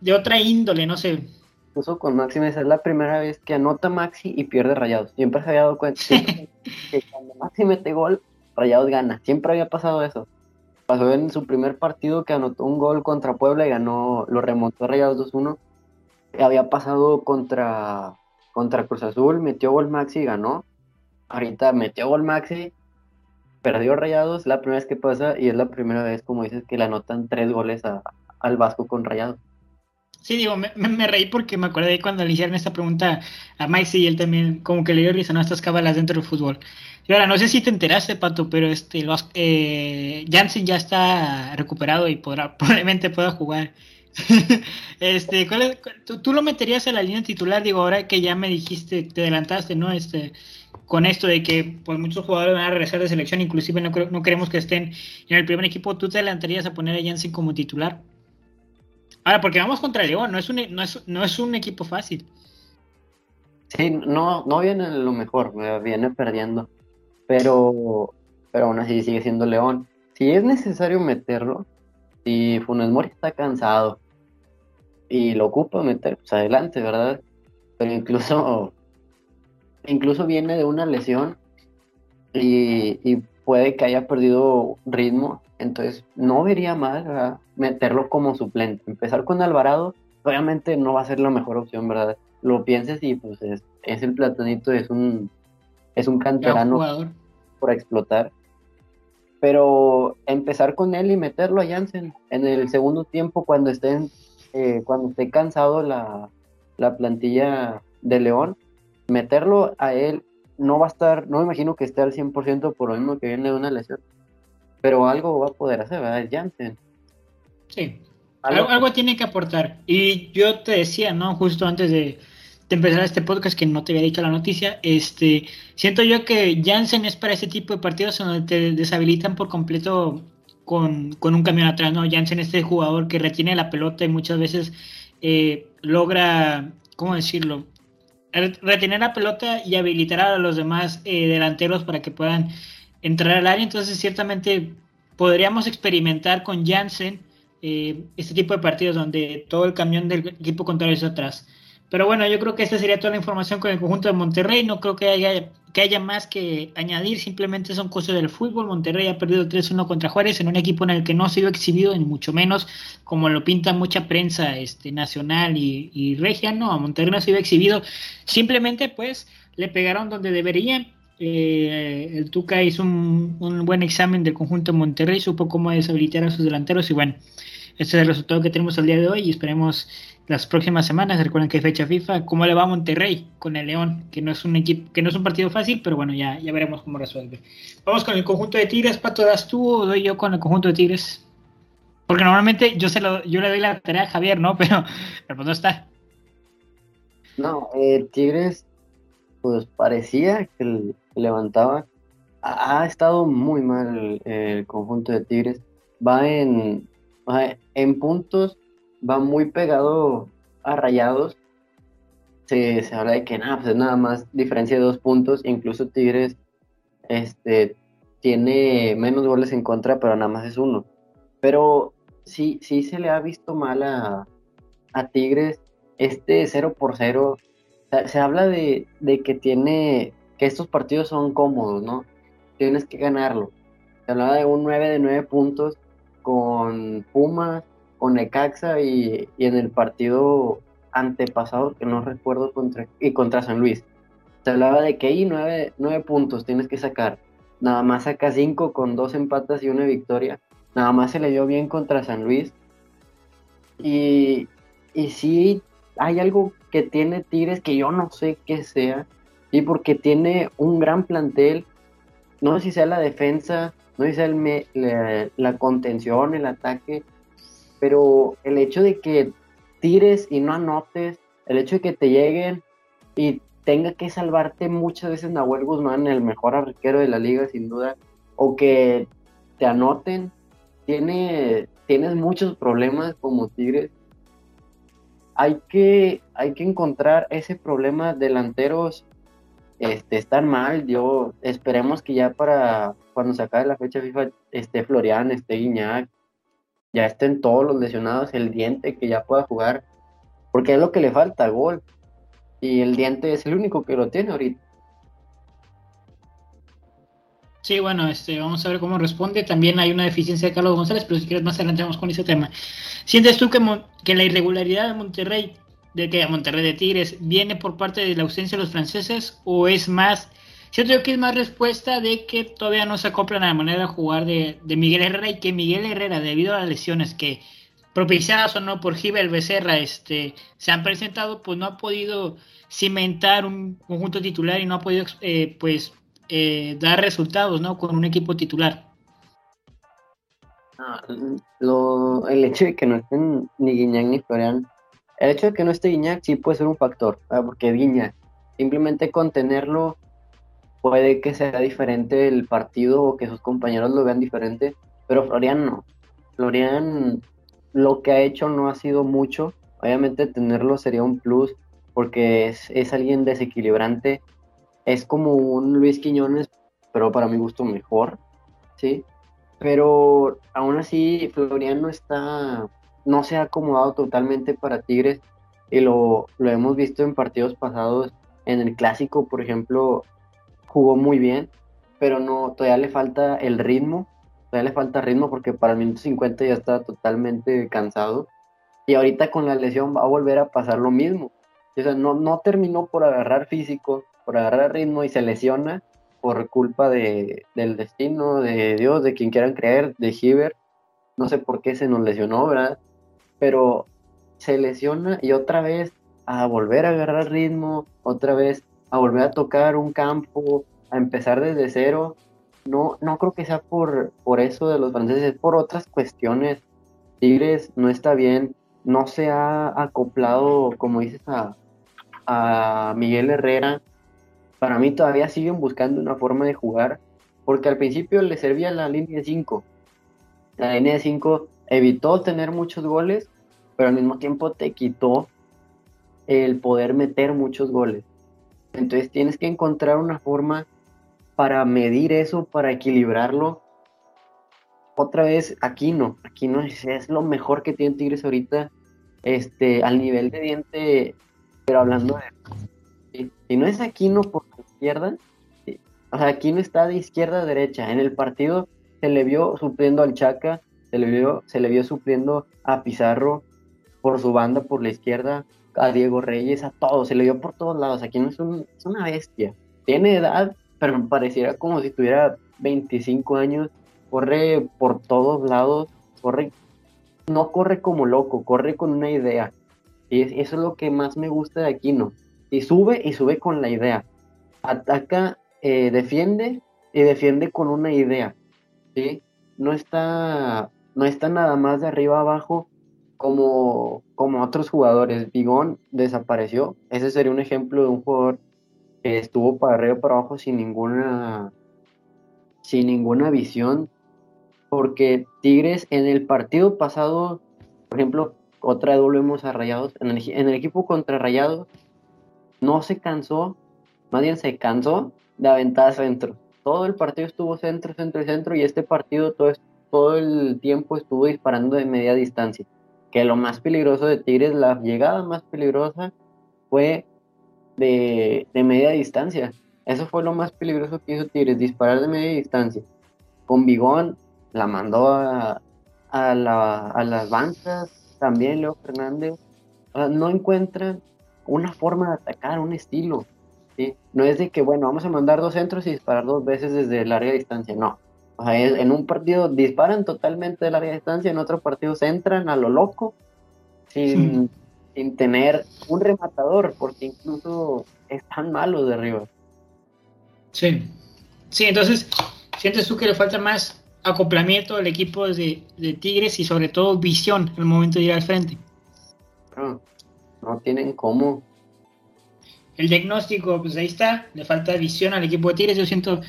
de otra índole, no sé, incluso con Maxi es la primera vez que anota Maxi y pierde Rayados. Siempre se había dado cuenta (laughs) que cuando Maxi mete gol, Rayados gana. Siempre había pasado eso. Pasó en su primer partido que anotó un gol contra Puebla y ganó, lo remontó a Rayados 2-1. Había pasado contra, contra Cruz Azul, metió gol Maxi y ganó. Ahorita metió gol Maxi, perdió Rayados, la primera vez que pasa y es la primera vez, como dices, que le anotan tres goles al Vasco con Rayados. Sí, digo, me, reí porque me acordé cuando le hicieron esta pregunta a Mike y él también como que le dio risa, ¿no? Estas cabalas dentro del fútbol. Y ahora, no sé si te enteraste, Pato, pero este, los, eh, Jansen ya está recuperado y podrá, (laughs) probablemente pueda jugar. (laughs) este, ¿cuál tú, lo meterías a la línea titular, digo, ahora que ya me dijiste, te adelantaste, ¿no? Este, con esto de que pues muchos jugadores van a regresar de selección, inclusive no, no queremos que estén en el primer equipo, ¿tú te adelantarías a poner a Jansen como titular? Ahora, porque vamos contra León, no es un, no es, no es un equipo fácil. Sí, no, no viene lo mejor, viene perdiendo. Pero, pero aún así sigue siendo León. Si es necesario meterlo, si Funes Mori está cansado y lo ocupa meter, pues adelante, ¿verdad? Pero incluso, incluso viene de una lesión y, y puede que haya perdido ritmo entonces, no vería mal meterlo como suplente. Empezar con Alvarado, obviamente no va a ser la mejor opción, ¿verdad? Lo pienses y pues es, el platanito, es un, es un canterano por explotar. Pero empezar con él y meterlo a Jansen en el segundo tiempo cuando estén, eh, cuando esté cansado la, la plantilla de León, meterlo a él no va a estar, no me imagino que esté al 100% por lo mismo que viene de una lesión pero algo va a poder hacer, ¿verdad? Es Janssen. Sí, algo, tiene que aportar. Y yo te decía, ¿no? Justo antes de, empezar este podcast, que no te había dicho la noticia, este, siento yo que Janssen es para ese tipo de partidos donde te deshabilitan por completo con, un camión atrás, ¿no? Janssen es este jugador que retiene la pelota y muchas veces eh, logra, ¿cómo decirlo? Retener la pelota y habilitar a los demás eh, delanteros para que puedan entrar al área, entonces ciertamente podríamos experimentar con Jansen eh, este tipo de partidos donde todo el camión del equipo contrario está atrás. Pero bueno, yo creo que esta sería toda la información con el conjunto de Monterrey. No creo que haya, que haya más que añadir. Simplemente son cosas del fútbol. Monterrey ha perdido 3-1 contra Juárez en un equipo en el que no se vio exhibido, ni mucho menos como lo pinta mucha prensa este, nacional y, y regia. No, a Monterrey no se vio exhibido. Simplemente pues le pegaron donde deberían eh, el Tuca hizo un, buen examen del conjunto de Monterrey, supo cómo deshabilitar a sus delanteros y bueno, este es el resultado que tenemos al día de hoy y esperemos las próximas semanas, recuerden que hay fecha FIFA, cómo le va a Monterrey con el León, que no es un equipo, que no es un partido fácil, pero bueno, ya, ya veremos cómo resuelve. Vamos con el conjunto de Tigres, Pato, ¿das tú o doy yo con el conjunto de Tigres? Porque normalmente yo se lo, yo le doy la tarea a Javier, ¿no? (laughs) Pero, pero pues no está. No, eh, Tigres, pues parecía que el, levantaba. Ha, estado muy mal el, conjunto de Tigres. Va en, en puntos, va muy pegado a rayados. Se, habla de que nada, pues es nada más diferencia de dos puntos. Incluso Tigres este, tiene menos goles en contra, pero nada más es uno. Pero sí, sí se le ha visto mal a, a Tigres este 0 por 0. Se, habla de, de, que tiene que estos partidos son cómodos, ¿no? Tienes que ganarlo. Se hablaba de un 9 de 9 puntos con Pumas, con Necaxa y, en el partido antepasado, que no recuerdo, contra, y contra San Luis. Se hablaba de que ahí 9, 9 puntos tienes que sacar. Nada más saca 5 con dos empatas y una victoria. Nada más se le dio bien contra San Luis. Y, y sí, hay algo que tiene Tigres que yo no sé qué sea y porque tiene un gran plantel. No sé si sea la defensa, no dice el la, contención, el ataque, pero el hecho de que tires y no anotes, el hecho de que te lleguen y tenga que salvarte muchas veces Nahuel Guzmán, el mejor arquero de la liga sin duda, o que te anoten, tiene, tienes muchos problemas como Tigres. Hay que, hay que encontrar ese problema delanteros este, están mal. Yo esperemos que ya para cuando se acabe la fecha FIFA esté Florian, esté Guiñac, ya estén todos los lesionados, el diente que ya pueda jugar, porque es lo que le falta, gol. Y el diente es el único que lo tiene ahorita. Sí, bueno, este, vamos a ver cómo responde. También hay una deficiencia de Carlos González, pero si quieres más adelante vamos con ese tema. ¿Sientes tú que, que la irregularidad de Monterrey de que Monterrey de Tigres viene por parte de la ausencia de los franceses o es más, yo que es más respuesta de que todavía no se acoplan a la manera de jugar de, Miguel Herrera y que Miguel Herrera, debido a las lesiones que propiciadas o no por Gibel Becerra, este, se han presentado, pues no ha podido cimentar un conjunto titular y no ha podido, eh, pues, eh, dar resultados, ¿no? Con un equipo titular. Ah, lo, el hecho de que no estén ni Guiñán ni Florian el hecho de que no esté Guiñac sí puede ser un factor, porque Guiñac, simplemente contenerlo puede que sea diferente el partido o que sus compañeros lo vean diferente, pero Florian no. Florian lo que ha hecho no ha sido mucho, obviamente tenerlo sería un plus porque es, es alguien desequilibrante, es como un Luis Quiñones, pero para mi gusto mejor, ¿sí? Pero aún así Florian no está no se ha acomodado totalmente para Tigres y lo, lo hemos visto en partidos pasados. En el clásico, por ejemplo, jugó muy bien, pero no, todavía le falta el ritmo, todavía le falta ritmo porque para el minuto 50 ya está totalmente cansado. Y ahorita con la lesión va a volver a pasar lo mismo. O sea, no, no terminó por agarrar físico, por agarrar ritmo y se lesiona por culpa de, del destino, de Dios, de quien quieran creer, de Hiver. No sé por qué se nos lesionó, ¿verdad? Pero se lesiona y otra vez a volver a agarrar ritmo, otra vez a volver a tocar un campo, a empezar desde cero. No, no creo que sea por, por eso de los franceses, es por otras cuestiones. Tigres no está bien, no se ha acoplado, como dices, a, a Miguel Herrera. Para mí todavía siguen buscando una forma de jugar, porque al principio le servía la línea de 5. La línea de 5 evitó tener muchos goles, pero al mismo tiempo te quitó el poder meter muchos goles. Entonces tienes que encontrar una forma para medir eso, para equilibrarlo. Otra vez, aquí no, aquí no es, lo mejor que tiene Tigres ahorita, este, al nivel de diente, pero hablando de... Si, no es aquí no por la izquierda, o sea, aquí no está de izquierda a derecha. En el partido se le vio supliendo al Chaca, se le vio, se le vio supliendo a Pizarro por su banda, por la izquierda, a Diego Reyes, a todos, se le vio por todos lados. Aquí no es, es una bestia. Tiene edad, pero pareciera como si tuviera 25 años. Corre por todos lados, corre, no corre como loco, corre con una idea. Y eso es lo que más me gusta de Aquino. Y sube y sube con la idea. Ataca, eh, defiende y defiende con una idea. ¿sí? No está no está nada más de arriba abajo como, como otros jugadores. Bigón desapareció. Ese sería un ejemplo de un jugador que estuvo para arriba y para abajo sin ninguna, sin ninguna visión. Porque Tigres en el partido pasado, por ejemplo, otra vez volvemos a Rayados. En el, equipo contra Rayados no se cansó, más bien se cansó de aventar centro. Todo el partido estuvo centro, centro y centro, y este partido todo, todo el tiempo estuvo disparando de media distancia. Que lo más peligroso de Tigres, la llegada más peligrosa fue de, media distancia. Eso fue lo más peligroso que hizo Tigres, disparar de media distancia. Con Bigón la mandó a, a, las bancas, también Leo Fernández. no encuentran una forma de atacar, un estilo. No es de que, bueno, vamos a mandar dos centros y disparar dos veces desde larga distancia, no o sea, en un partido disparan totalmente de larga distancia, en otro partido se entran a lo loco, sin, tener un rematador, porque incluso están malos de arriba. Sí, sí, entonces, ¿sientes tú que le falta más acoplamiento del equipo de, de Tigres y sobre todo visión al momento de ir al frente. No, no tienen cómo. El diagnóstico, pues ahí está, le falta visión al equipo de Tigres, yo siento,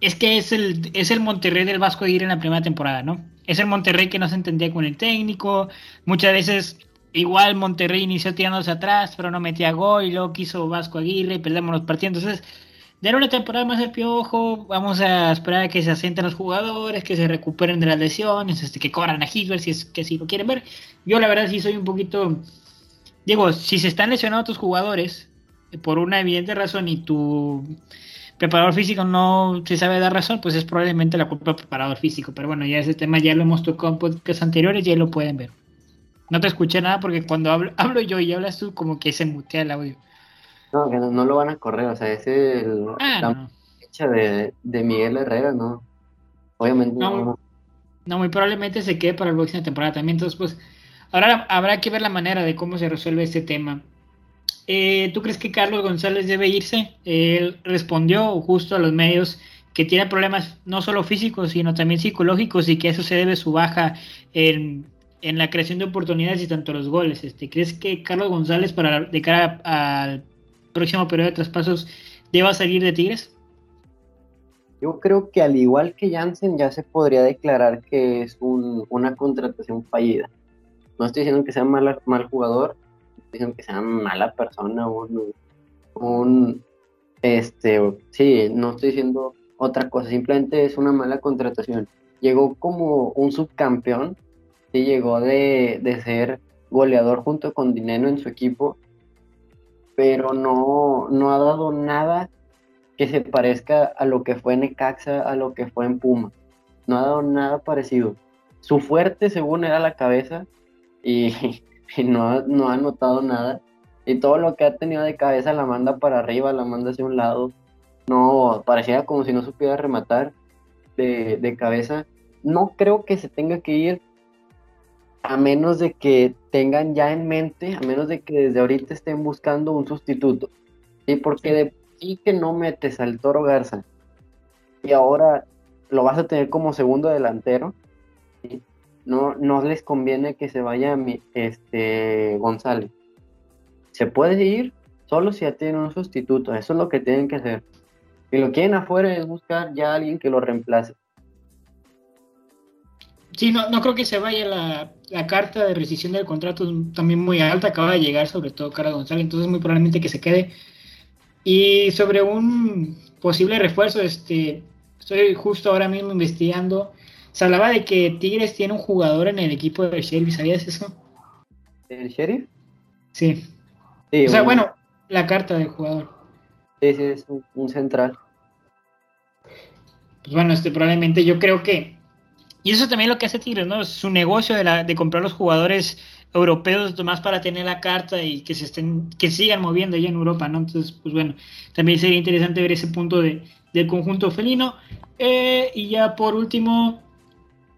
es que es el, es el Monterrey del Vasco de en la primera temporada, ¿no? Es el Monterrey que no se entendía con el técnico, muchas veces igual Monterrey inició tirándose atrás, pero no metía gol y luego quiso Vasco Aguirre y perdemos los partidos, entonces de una temporada más el piojo, vamos a esperar a que se asienten los jugadores, que se recuperen de las lesiones, este, que cobran a Hitler si es que si lo quieren ver. Yo la verdad sí soy un poquito, digo, si se están lesionando tus jugadores eh, por una evidente razón y tu preparador físico no se sabe dar razón, pues es probablemente la culpa del preparador físico. Pero bueno, ya ese tema ya lo hemos tocado en podcasts anteriores, ya lo pueden ver. No te escuché nada porque cuando hablo, (laughs) hablo yo y hablas tú, como que se mutea el audio. No, que no, lo van a correr, o sea, es el, ah, la fecha de, Miguel Herrera, ¿no? Obviamente no, no. muy probablemente se quede para la próxima temporada también, entonces pues ahora habrá que ver la manera de cómo se resuelve este tema. Eh, ¿Tú crees que Carlos González debe irse? Él respondió justo a los medios que tiene problemas no solo físicos, sino también psicológicos y que eso se debe su baja en, en la creación de oportunidades y tanto los goles. Este, ¿Crees que Carlos González para de cara al próximo periodo de traspasos deba salir de Tigres? Yo creo que al igual que Jansen ya se podría declarar que es una contratación fallida. No estoy diciendo que sea mal, mal jugador, diciendo que sea mala persona, un, un, este, sí, no estoy diciendo otra cosa, simplemente es una mala contratación. Llegó como un subcampeón, sí, llegó de, de ser goleador junto con Dinero en su equipo pero no, no ha dado nada que se parezca a lo que fue en Necaxa, a lo que fue en Puma. No ha dado nada parecido. Su fuerte, según era la cabeza, y, (laughs) (laughs) no, ha, no ha notado nada. Y todo lo que ha tenido de cabeza la manda para arriba, la manda hacia un lado. No, parecía como si no supiera rematar de, de cabeza. No creo que se tenga que ir a menos de que tengan ya en mente, a menos de que desde ahorita estén buscando un sustituto. ¿sí? Porque de sí que no metes al Toro Garza y ahora lo vas a tener como segundo delantero, no, no les conviene que se vaya este González. Se puede ir solo si ya tienen un sustituto, eso es lo que tienen que hacer. Si lo quieren afuera es buscar ya alguien que lo reemplace. Sí, no, no creo que se vaya la, la carta de rescisión del contrato también muy alta, acaba de llegar sobre todo Cara González, entonces muy probablemente que se quede. Y sobre un posible refuerzo, este, estoy justo ahora mismo investigando. Se hablaba de que Tigres tiene un jugador en el equipo del Sheriff, ¿sabías eso? ¿El Sheriff? Sí. o sea, bueno, la carta del jugador. Sí, sí, es un central. Pues bueno, este probablemente yo creo que y eso también es lo que hace Tigres, ¿no? Su negocio de, la, de comprar los jugadores europeos más para tener la carta y que se estén, que sigan moviendo allá en Europa, ¿no? Entonces, pues bueno, también sería interesante ver ese punto de, del conjunto felino. Eh, y ya por último,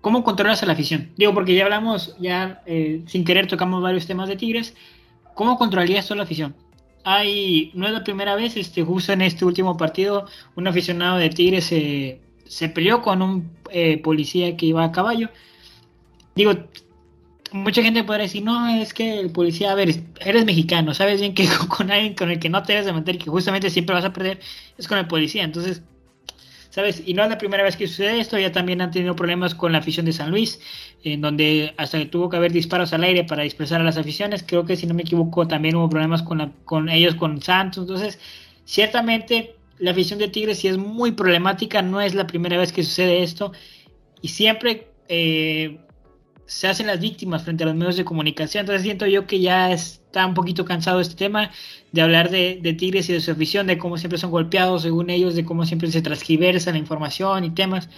¿cómo controlas a la afición? Digo, porque ya hablamos, ya eh, sin querer tocamos varios temas de Tigres. ¿Cómo controlarías toda la afición? Hay, no es la primera vez, este, justo en este último partido, un aficionado de Tigres se se peleó con un eh, policía que iba a caballo. Digo, mucha gente podrá decir, no, es que el policía, a ver, eres mexicano, sabes bien que (laughs) con alguien con el que no te debes de meter, que justamente siempre vas a perder, es con el policía. Entonces, ¿sabes? Y no es la primera vez que sucede esto, ya también han tenido problemas con la afición de San Luis, en donde hasta tuvo que haber disparos al aire para dispersar a las aficiones. Creo que si no me equivoco, también hubo problemas con, con ellos, con Santos. Entonces, ciertamente la afición de Tigres sí es muy problemática, no es la primera vez que sucede esto y siempre eh, se hacen las víctimas frente a los medios de comunicación. Entonces siento yo que ya está un poquito cansado este tema de hablar de, Tigres y de su afición, de cómo siempre son golpeados según ellos, de cómo siempre se transgiversa la información y temas.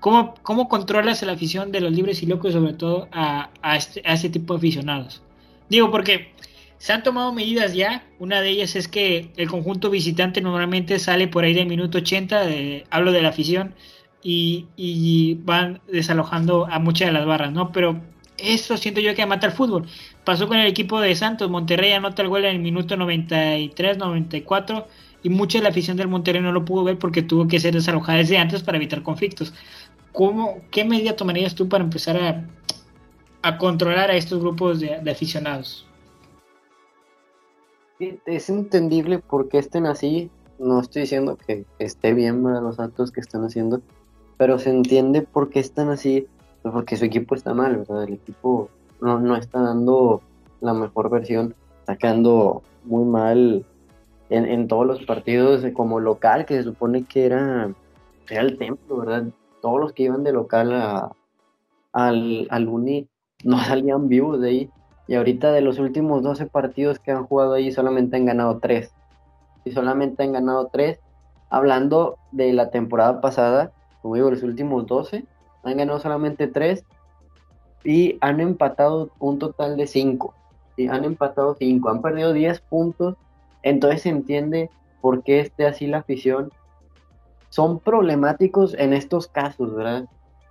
¿Cómo, cómo controlas la afición de los libres y locos, sobre todo a, a, este, a este tipo de aficionados? Digo, porque se han tomado medidas ya. Una de ellas es que el conjunto visitante normalmente sale por ahí del minuto 80, hablo de la afición, y, van desalojando a muchas de las barras, ¿no? Pero eso siento yo que mata el fútbol. Pasó con el equipo de Santos, Monterrey anota el gol en el minuto 93, 94, y mucha de la afición del Monterrey no lo pudo ver porque tuvo que ser desalojada desde antes para evitar conflictos. ¿cómo, ¿qué medida tomarías tú para empezar a, controlar a estos grupos de, aficionados? Es entendible por qué estén así. No estoy diciendo que esté bien los actos que están haciendo, pero se entiende por qué están así, porque su equipo está mal, ¿verdad? El equipo no, no está dando la mejor versión, sacando muy mal en, en, todos los partidos como local, que se supone que era, era el templo, ¿verdad? Todos los que iban de local a, al, al Uni no (laughs) salían vivos de ahí. Y ahorita de los últimos 12 partidos que han jugado ahí, solamente han ganado 3. Y solamente han ganado 3. Hablando de la temporada pasada, como digo, los últimos 12, han ganado solamente 3. Y han empatado un total de 5. Y han empatado 5. Han perdido 10 puntos entonces se entiende por qué esté así la afición. Son problemáticos en estos casos, ¿verdad?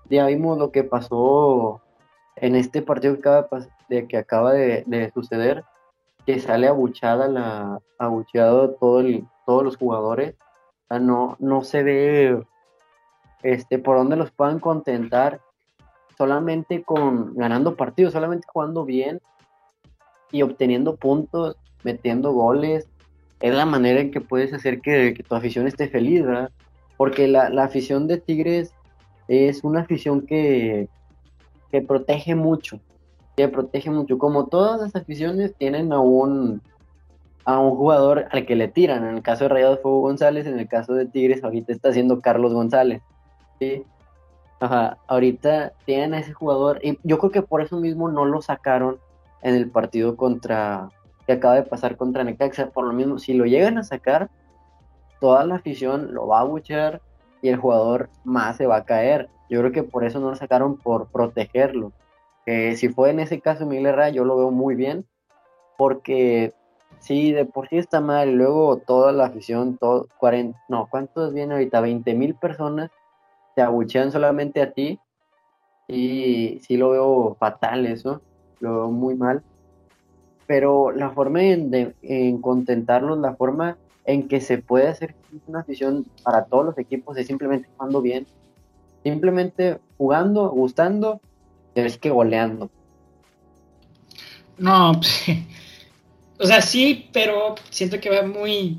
Ya vimos lo que pasó en este partido que acaba de, que acaba de, suceder, que sale abuchada la, abucheado todo el, todos los jugadores. no, no se ve este, por dónde los puedan contentar solamente con ganando partidos, solamente jugando bien y obteniendo puntos, metiendo goles, es la manera en que puedes hacer que, tu afición esté feliz, ¿verdad? Porque la, afición de Tigres es una afición que, que protege mucho, que protege mucho. Como todas las aficiones tienen a un, a un jugador al que le tiran. En el caso de Rayados fue González, en el caso de Tigres ahorita está siendo Carlos González. ¿sí? Ajá, ahorita tienen a ese jugador y yo creo que por eso mismo no lo sacaron en el partido contra, que acaba de pasar contra Necaxa. Por lo mismo, si lo llegan a sacar, toda la afición lo va a buchear y el jugador más se va a caer. Yo creo que por eso no lo sacaron, por protegerlo. si fue en ese caso Miguel Herrera, yo lo veo muy bien, porque si de por sí está mal, luego toda la afición, todo, 40, no, ¿cuántos vienen ahorita? 20 mil personas te abuchean solamente a ti, y sí lo veo fatal eso, lo veo muy mal pero la forma en, en contentarlos, la forma en que se puede hacer una afición para todos los equipos es simplemente jugando bien, simplemente jugando, gustando, es que goleando. No, (laughs) o sea, sí, pero siento que va muy,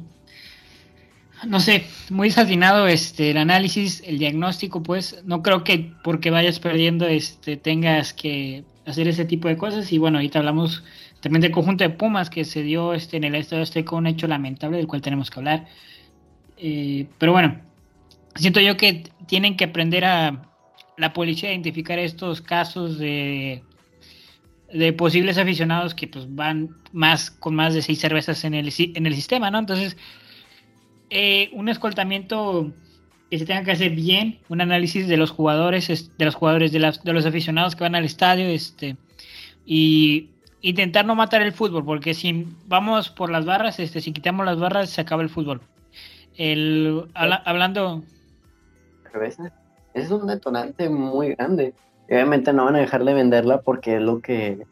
no sé, muy desatinado este, el análisis, el diagnóstico, pues no creo que porque vayas perdiendo este, tengas que hacer ese tipo de cosas y bueno, ahorita hablamos también del conjunto de Pumas que se dio este, en el estado este con un hecho lamentable del cual tenemos que hablar. Eh, pero bueno, siento yo que tienen que aprender a la policía a identificar estos casos de, de posibles aficionados que pues van más con más de seis cervezas en el, en el sistema, ¿no? Entonces, eh, un escoltamiento que se tenga que hacer bien, un análisis de los jugadores, de los jugadores, de, de los aficionados que van al estadio, este, y intentar no matar el fútbol, porque si vamos por las barras, este, si quitamos las barras, se acaba el fútbol. El, hablando. Es un detonante muy grande. Obviamente no van a dejar de venderla porque es lo que.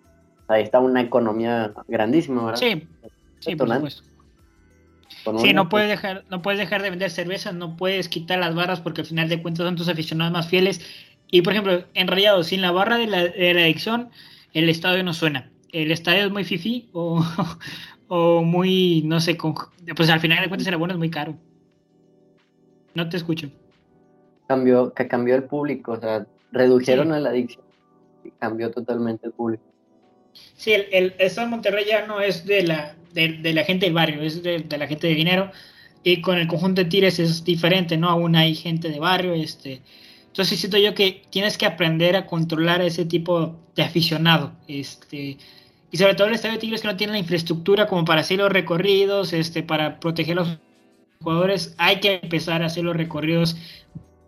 Ahí está una economía grandísima, ¿verdad? Sí, sí, por supuesto. Sí, no puedes, dejar, no puedes dejar de vender cerveza, no puedes quitar las barras porque al final de cuentas son tus aficionados más fieles. Y por ejemplo, en realidad, sin la barra de la, de la adicción, el estadio no suena el estadio es muy fifi o, (laughs) o muy, no sé, pues al final de cuentas el abono es muy caro. No te escucho. Cambió, que cambió el público, o sea, redujeron a la adicción y cambió totalmente el público. Sí, el, el estado de Monterrey ya no es de la, de, la gente del barrio, es de, la gente de dinero. Y con el conjunto de Tires es diferente, ¿no? Aún hay gente de barrio, este, entonces siento yo que tienes que aprender a controlar a ese tipo de aficionado. Este, y sobre todo el Estadio de Tigres que no tiene la infraestructura como para hacer los recorridos, este, para proteger a los jugadores, hay que empezar a hacer los recorridos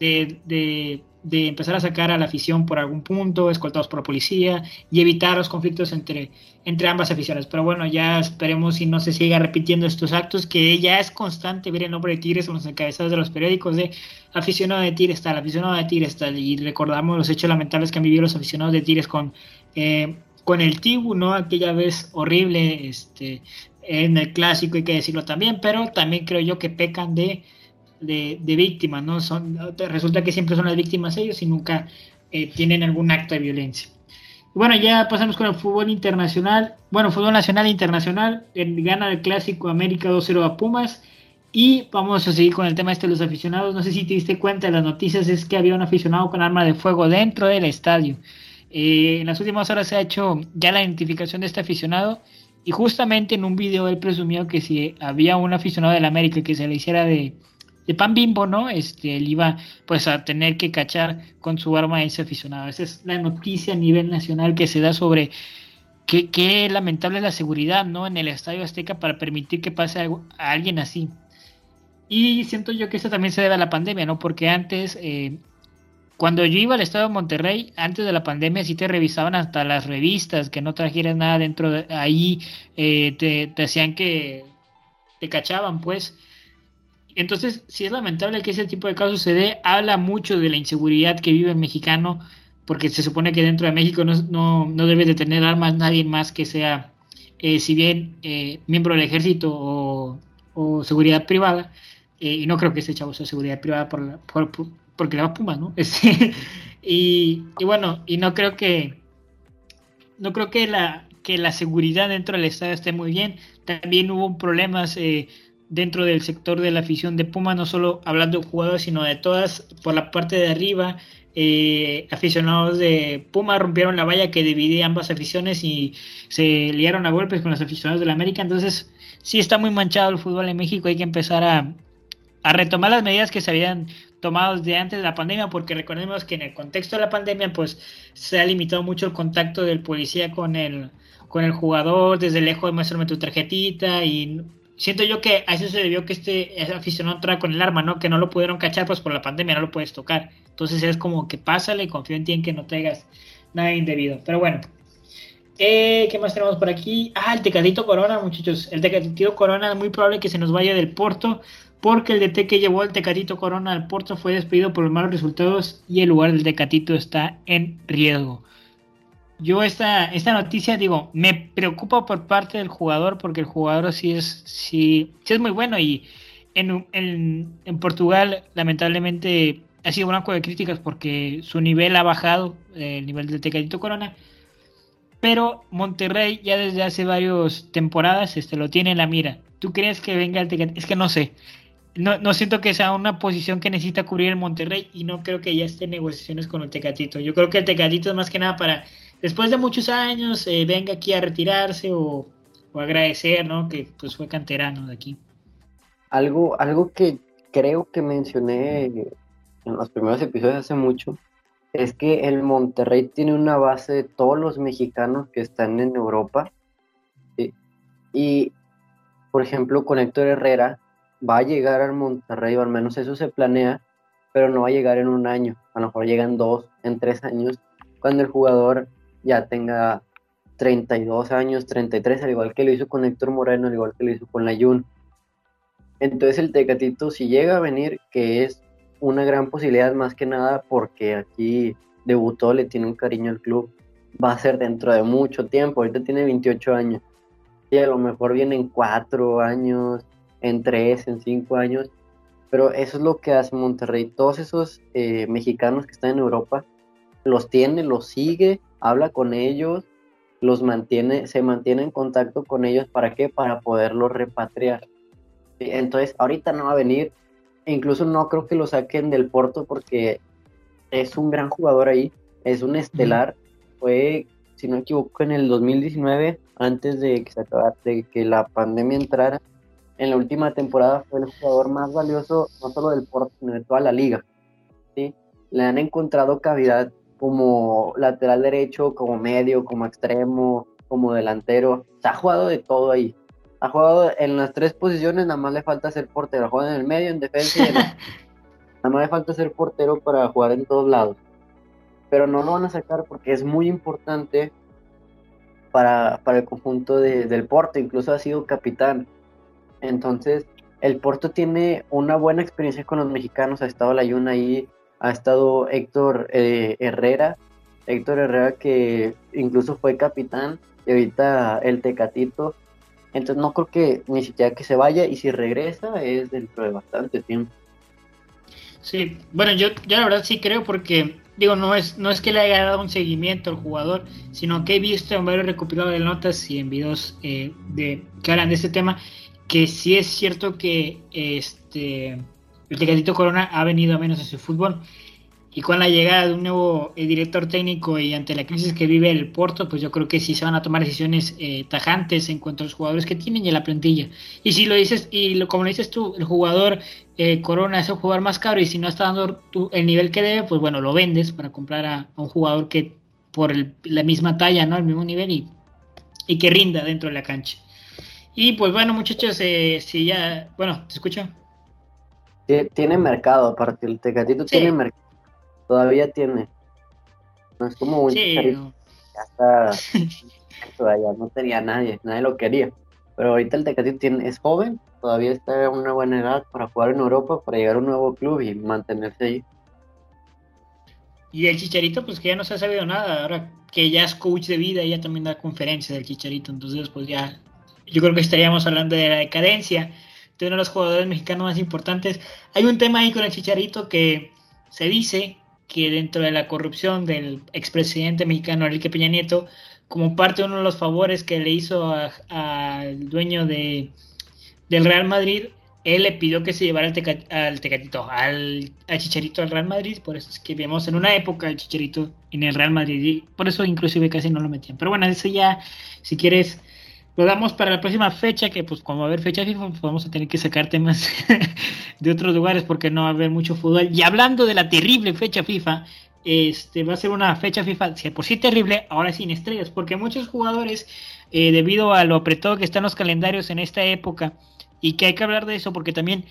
de empezar a sacar a la afición por algún punto, escoltados por la policía y evitar los conflictos entre, entre ambas aficiones. Pero bueno, ya esperemos si no se siga repitiendo estos actos, que ya es constante ver el nombre de Tigres en los encabezados de los periódicos de aficionado de Tigres tal, aficionado de Tigres tal, y recordamos los hechos lamentables que han vivido los aficionados de Tigres con, eh, con el Tibu, ¿no? Aquella vez horrible este, en el clásico, hay que decirlo también, pero también creo yo que pecan de de, víctimas, ¿no? Son, resulta que siempre son las víctimas ellos y nunca eh, tienen algún acto de violencia. Bueno, ya pasamos con el fútbol internacional. Bueno, fútbol nacional e internacional. Gana el clásico América 2-0 a Pumas. Y vamos a seguir con el tema este de los aficionados. No sé si te diste cuenta de las noticias, es que había un aficionado con arma de fuego dentro del estadio. Eh, en las últimas horas se ha hecho ya la identificación de este aficionado y justamente en un video él presumió que si había un aficionado del América que se le hiciera de, de pan bimbo, ¿no? Este, él iba pues a tener que cachar con su arma a ese aficionado. Esa es la noticia a nivel nacional que se da sobre qué, qué lamentable la seguridad, ¿no? En el Estadio Azteca para permitir que pase a, alguien así. Y siento yo que esto también se debe a la pandemia, ¿no? Porque antes, eh, cuando yo iba al Estadio de Monterrey, antes de la pandemia, sí te revisaban hasta las revistas, que no trajeras nada dentro de ahí, eh, te, te hacían que te cachaban, pues. Entonces, si es lamentable que ese tipo de casos se dé, habla mucho de la inseguridad que vive el mexicano, porque se supone que dentro de México no, no, debe de tener armas nadie más que sea, eh, si bien eh, miembro del ejército o, seguridad privada, eh, y no creo que ese chavo sea seguridad privada por, porque le va Pumas, ¿no? (laughs) Este, y, y, bueno, y no creo que no creo que la que la seguridad dentro del estado esté muy bien. También hubo problemas eh, dentro del sector de la afición de Puma, no solo hablando de jugadores, sino de todas, por la parte de arriba, eh, aficionados de Puma rompieron la valla que dividía ambas aficiones y se liaron a golpes con los aficionados de la América, entonces sí está muy manchado el fútbol en México, hay que empezar a, a retomar las medidas que se habían tomado desde antes de la pandemia, porque recordemos que en el contexto de la pandemia, pues se ha limitado mucho el contacto del policía con el, con el jugador, desde lejos muéstrame tu tarjetita y siento yo que a eso se debió que este aficionado entrara con el arma, ¿no? Que no lo pudieron cachar, pues por la pandemia no lo puedes tocar. Entonces es como que pásale confío en ti en que no traigas nada indebido. Pero bueno. Eh, ¿Qué más tenemos por aquí? Ah, el Tecatito Corona, muchachos. El Tecatito Corona es muy probable que se nos vaya del Porto porque el DT que llevó el Tecatito Corona al Porto fue despedido por los malos resultados y el lugar del Tecatito está en riesgo yo esta, esta noticia, digo, me preocupa por parte del jugador porque el jugador sí es, sí, sí es muy bueno y en, en, en, Portugal lamentablemente ha sido blanco de críticas porque su nivel ha bajado, el nivel del Tecatito Corona, pero Monterrey ya desde hace varias temporadas este, lo tiene en la mira. ¿Tú crees que venga el Tecatito? Es que no sé. No, no siento que sea una posición que necesita cubrir el Monterrey y no creo que ya esté en negociaciones con el Tecatito. Yo creo que el Tecatito es más que nada para después de muchos años eh, venga aquí a retirarse o, agradecer, ¿no? Que pues fue canterano de aquí. Algo, algo que creo que mencioné en los primeros episodios hace mucho es que el Monterrey tiene una base de todos los mexicanos que están en Europa. Y, por ejemplo, con Héctor Herrera va a llegar al Monterrey, o al menos eso se planea, pero no va a llegar en un año. A lo mejor llegan dos, en tres años, cuando el jugador ya tenga 32 años, 33, al igual que lo hizo con Héctor Moreno, al igual que lo hizo con la Jun. Entonces el Tecatito si llega a venir, que es una gran posibilidad más que nada porque aquí debutó, le tiene un cariño al club, va a ser dentro de mucho tiempo, ahorita tiene 28 años y a lo mejor viene en 4 años, en 3, en 5 años, pero eso es lo que hace Monterrey, todos esos eh, mexicanos que están en Europa, los tiene, los sigue habla con ellos, los mantiene, se mantiene en contacto con ellos, ¿para qué? Para poderlos repatriar. Entonces, ahorita no va a venir, e incluso no creo que lo saquen del Porto porque es un gran jugador ahí, es un estelar, fue, si no me equivoco, en el 2019, antes de que se acabara, de que la pandemia entrara, en la última temporada fue el jugador más valioso, no solo del Porto, sino de toda la liga. ¿sí? Le han encontrado cavidad como lateral derecho, como medio, como extremo, como delantero. Se ha jugado de todo ahí. Ha jugado en las tres posiciones, nada más le falta ser portero. Ha jugado en el medio, en defensa y (laughs) nada más le falta ser portero para jugar en todos lados. Pero no lo van a sacar porque es muy importante para, el conjunto del Porto. Incluso ha sido capitán. Entonces, el Porto tiene una buena experiencia con los mexicanos. Ha estado la Yuna ahí ha estado Héctor eh, Herrera, Héctor Herrera que incluso fue capitán y ahorita el Tecatito. Entonces no creo que ni siquiera que se vaya y si regresa es dentro de bastante tiempo. Sí, bueno, yo, yo la verdad sí creo porque, digo, no es, no es que le haya dado un seguimiento al jugador, sino que he visto en varios recopilados de notas y en videos eh, de, que hablan de este tema, que sí es cierto que este el Tecatito Corona ha venido a menos a su fútbol. Y con la llegada de un nuevo eh, director técnico y ante la crisis que vive el Porto, pues yo creo que sí se van a tomar decisiones eh, tajantes en cuanto a los jugadores que tienen y a la plantilla. Y si lo dices, y lo, como lo dices tú, el jugador eh, Corona es el jugador más caro y si no está dando el nivel que debe, pues bueno, lo vendes para comprar a, un jugador que por la misma talla, ¿no? El mismo nivel y, y que rinda dentro de la cancha. Y pues bueno, muchachos, si ya, bueno, ¿te escucho? Tiene mercado, aparte, el Tecatito tiene mercado todavía tiene. No es como un sí, no. ya está, (laughs) no tenía nadie, nadie lo quería. Pero ahorita el Tecatito tiene, es joven, todavía está en una buena edad para jugar en Europa, para llegar a un nuevo club y mantenerse ahí. Y el Chicharito, pues que ya no se ha sabido nada, ahora que ya es coach de vida, ya también da conferencia del Chicharito, entonces pues ya, yo creo que estaríamos hablando de la decadencia de uno de los jugadores mexicanos más importantes. Hay un tema ahí con el Chicharito que se dice que dentro de la corrupción del expresidente mexicano Enrique Peña Nieto, como parte de uno de los favores que le hizo al dueño de, del Real Madrid, él le pidió que se llevara al, Tecatito, al, Chicharito al Real Madrid, por eso es que vemos en una época el Chicharito en el Real Madrid, y por eso inclusive casi no lo metían. Pero bueno, eso ya, si quieres, lo damos para la próxima fecha, que pues como va a haber fecha FIFA, pues vamos a tener que sacar temas (laughs) de otros lugares porque no va a haber mucho fútbol. Y hablando de la terrible fecha FIFA, este va a ser una fecha FIFA, si por sí terrible, ahora sin estrellas, porque muchos jugadores, eh, debido a lo apretado que están los calendarios en esta época, y que hay que hablar de eso porque también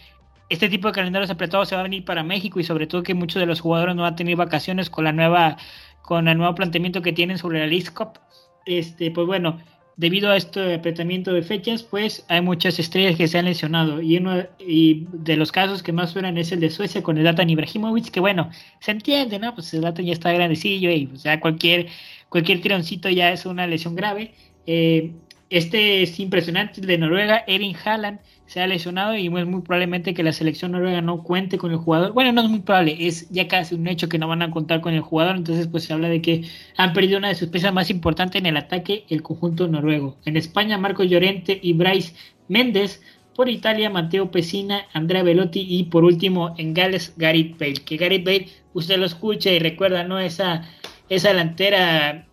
este tipo de calendarios apretados se va a venir para México y sobre todo que muchos de los jugadores no van a tener vacaciones con la nueva con el nuevo planteamiento que tienen sobre la League Cup. Este, pues bueno, debido a este apretamiento de fechas, pues hay muchas estrellas que se han lesionado. Y uno y de los casos que más suenan es el de Suecia con el Zlatan Ibrahimovic, que bueno, se entiende, ¿no? Pues el Zlatan ya está grandecillo y o sea, cualquier, cualquier tironcito ya es una lesión grave. Eh, este es impresionante, el de Noruega, Erin Haaland, se ha lesionado y es muy probablemente que la selección noruega no cuente con el jugador. Bueno, no es muy probable, es ya casi un hecho que no van a contar con el jugador, entonces pues se habla de que han perdido una de sus piezas más importantes en el ataque, el conjunto noruego. En España, Marcos Llorente y Bryce Méndez. Por Italia, Mateo Pesina, Andrea Velotti y por último en Gales, Gary Bale. Que Gary Bale, usted lo escucha y recuerda, ¿no? Esa esa delantera,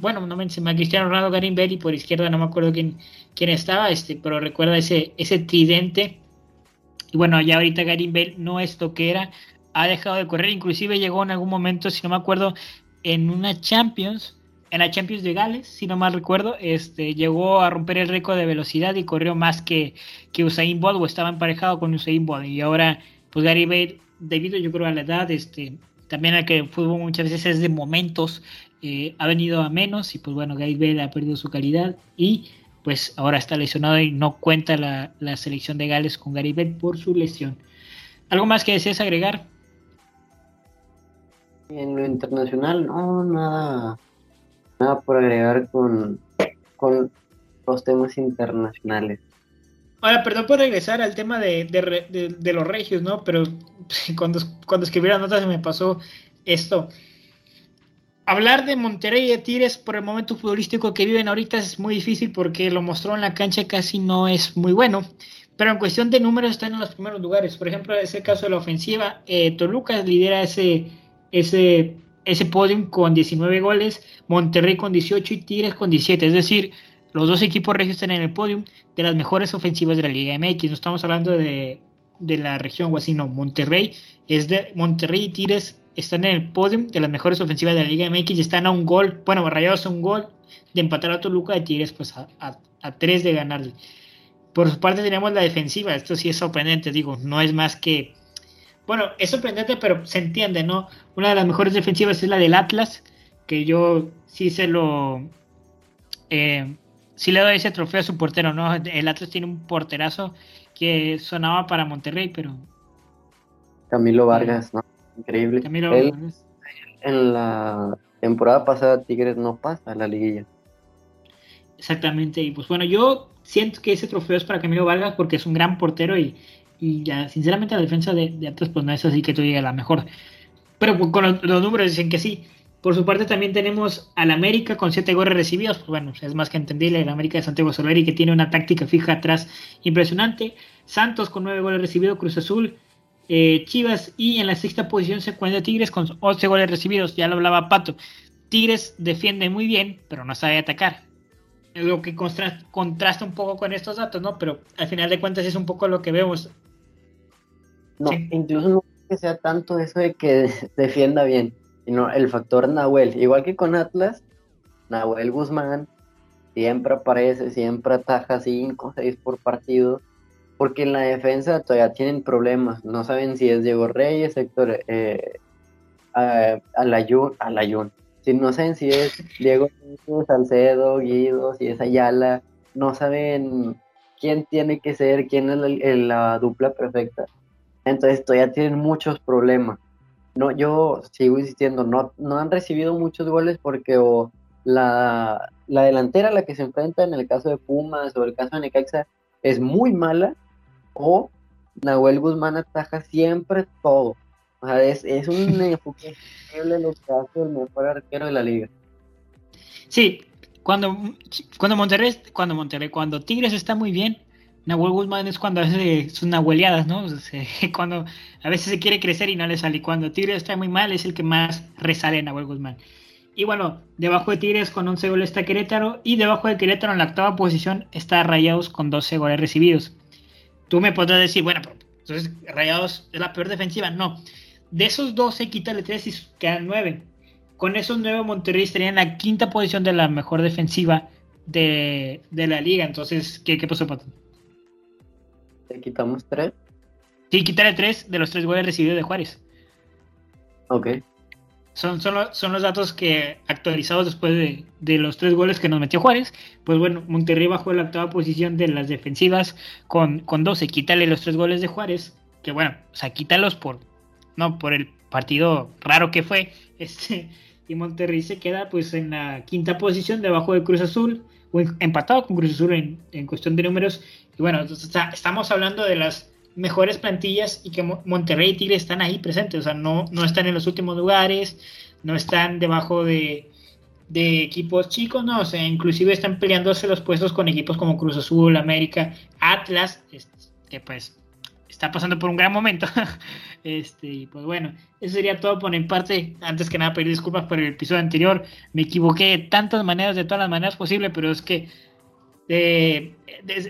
bueno, no Benzema, Cristiano Ronaldo, Garim Bale y por izquierda no me acuerdo quién, quién estaba, este, pero recuerda ese, ese tridente. Y bueno, ya ahorita Garim Bale no es lo que era, ha dejado de correr, inclusive llegó en algún momento, si no me acuerdo, en una Champions, en la Champions de Gales, si no mal recuerdo, este, llegó a romper el récord de velocidad y corrió más que, que Usain Bolt o estaba emparejado con Usain Bolt. Y ahora, pues Gary Bale, debido yo creo a la edad, este, también al que el fútbol muchas veces es de momentos, eh, ha venido a menos y pues bueno, Gail Bell ha perdido su calidad y pues ahora está lesionado y no cuenta la, selección de Gales con Gary Bell por su lesión. ¿Algo más que desees agregar? En lo internacional, no, nada, nada por agregar con, con los temas internacionales. Ahora, perdón por regresar al tema de, los regios, ¿no? Pero (laughs) cuando, cuando escribí la nota se me pasó esto. Hablar de Monterrey y de Tigres por el momento futbolístico que viven ahorita es muy difícil porque lo mostró en la cancha casi no es muy bueno. Pero en cuestión de números están en los primeros lugares. Por ejemplo, en ese caso de la ofensiva, eh, Toluca lidera ese, ese, ese podium con 19 goles, Monterrey con 18 y Tigres con 17. Es decir, los dos equipos regios están en el podio de las mejores ofensivas de la Liga MX. No estamos hablando de, la región o sino Monterrey es de Monterrey y Tigres están en el podio de las mejores ofensivas de la Liga MX y están a un gol, bueno, rayados a un gol de empatar a Toluca y Tigres pues a, a, tres de ganarle. Por su parte tenemos la defensiva, esto sí es sorprendente, digo, no es más que, bueno, es sorprendente pero se entiende, ¿no? Una de las mejores defensivas es la del Atlas, que yo sí se lo... Eh, sí le doy ese trofeo a su portero, ¿no? El Atlas tiene un porterazo que sonaba para Monterrey, pero. Camilo Vargas, ¿no? Increíble. Camilo Vargas. En la temporada pasada Tigres no pasa a la liguilla. Exactamente, y pues bueno, yo siento que ese trofeo es para Camilo Vargas porque es un gran portero y, Y ya, sinceramente, la defensa de, de Atlas, pues no es así que tú digas la mejor. Pero con los, los números dicen que sí. Por su parte también tenemos al América con 7 goles recibidos. Pues bueno, es más que entendible. El América de Santiago Solari que tiene una táctica fija atrás impresionante. Santos con 9 goles recibidos. Cruz Azul, eh, Chivas y en la sexta posición se encuentra Tigres con 11 goles recibidos. Ya lo hablaba Pato. Tigres defiende muy bien, pero no sabe atacar. Lo que contrasta, contrasta un poco con estos datos, ¿no? Pero al final de cuentas es un poco lo que vemos. No, Sí. incluso no que sea tanto eso de que (laughs) defienda bien, sino el factor Nahuel. Igual que con Atlas, Nahuel Guzmán siempre aparece, siempre ataja 5 o 6 por partido, porque en la defensa todavía tienen problemas. No saben si es Diego Reyes, Héctor eh, Alayun. Si no saben si es Diego Salcedo, Guido, si es Ayala, no saben quién tiene que ser, quién es la dupla perfecta. Entonces todavía tienen muchos problemas. No, yo sigo insistiendo, no, no han recibido muchos goles porque o la, la delantera a la que se enfrenta en el caso de Pumas o el caso de Necaxa es muy mala o Nahuel Guzmán ataja siempre todo. O sea, es, es un (laughs) enfoque increíble lo que hace el mejor arquero de la liga. Sí, cuando, cuando Monterrey, cuando Monterrey, cuando Tigres está muy bien, Nahuel Guzmán es cuando hace sus nahueleadas, ¿no? (laughs) Cuando a veces se quiere crecer y no le sale. Y cuando Tigres está muy mal, es el que más resale Nahuel Guzmán. Y bueno, debajo de Tigres con 11 goles está Querétaro. Y debajo de Querétaro en la octava posición está Rayados con 12 goles recibidos. Tú me podrás decir, bueno, pero entonces Rayados es la peor defensiva. No. De esos 12, quítale 3 y quedan 9. Con esos 9, Monterrey estaría en la quinta posición de la mejor defensiva de, de la liga. Entonces, ¿qué, qué pasó, Pato? Le quitamos tres. Sí, quítale 3 de los 3 goles recibidos de Juárez. Ok. Son, son, lo- son los datos que actualizados después de, de los tres goles que nos metió Juárez. Pues bueno, Monterrey bajó a la octava posición de las defensivas con, con 12. Quítale los tres goles de Juárez. Que bueno, o sea, quítalos por, no, por el partido raro que fue. (laughs) Este, y Monterrey se queda pues en la quinta posición debajo de Cruz Azul. Empatado con Cruz Azul en, en cuestión de números. Y bueno, estamos hablando de las mejores plantillas y que Mo- Monterrey y Tigres están ahí presentes, o sea, no, no están en los últimos lugares, no están debajo de, de equipos chicos, no, o sea, inclusive están peleándose los puestos con equipos como Cruz Azul, América, Atlas, este, que pues está pasando por un gran momento. (laughs) este, y pues bueno, eso sería todo por mi parte. Antes que nada, pedir disculpas por el episodio anterior. Me equivoqué de tantas maneras, de todas las maneras posibles, pero es que eh,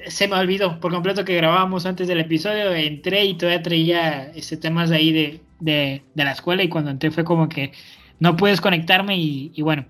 se me olvidó por completo que grabábamos antes del episodio. Entré y todavía traía este, temas de ahí de, de, de la escuela. Y cuando entré fue como que no puedes conectarme. Y, y bueno,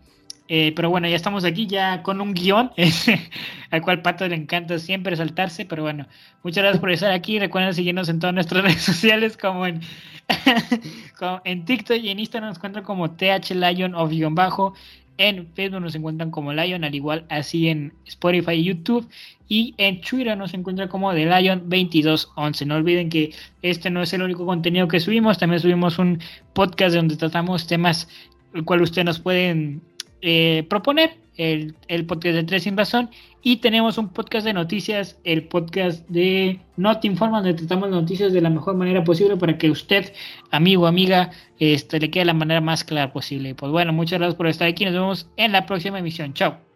eh, pero bueno, ya estamos aquí ya con un guion, (laughs) al cual Pato le encanta siempre saltarse. Pero bueno, muchas gracias por estar aquí. Recuerden seguirnos en todas nuestras (laughs) redes sociales, como en, (laughs) como en TikTok y en Instagram nos encuentran como TH Lion of guion bajo. En Facebook nos encuentran como Lion, al igual así en Spotify y YouTube. Y en Twitter nos encuentran como The Lion 2211. No olviden que este no es el único contenido que subimos. También subimos un podcast donde tratamos temas el cual ustedes nos pueden eh, proponer. El, podcast de Tres Sin Razón. Y tenemos un podcast de noticias, el podcast de No Te Informa, donde tratamos las noticias de la mejor manera posible para que usted, amigo amiga, este, le quede de la manera más clara posible. Pues bueno, muchas gracias por estar aquí. Nos vemos en la próxima emisión. Chao.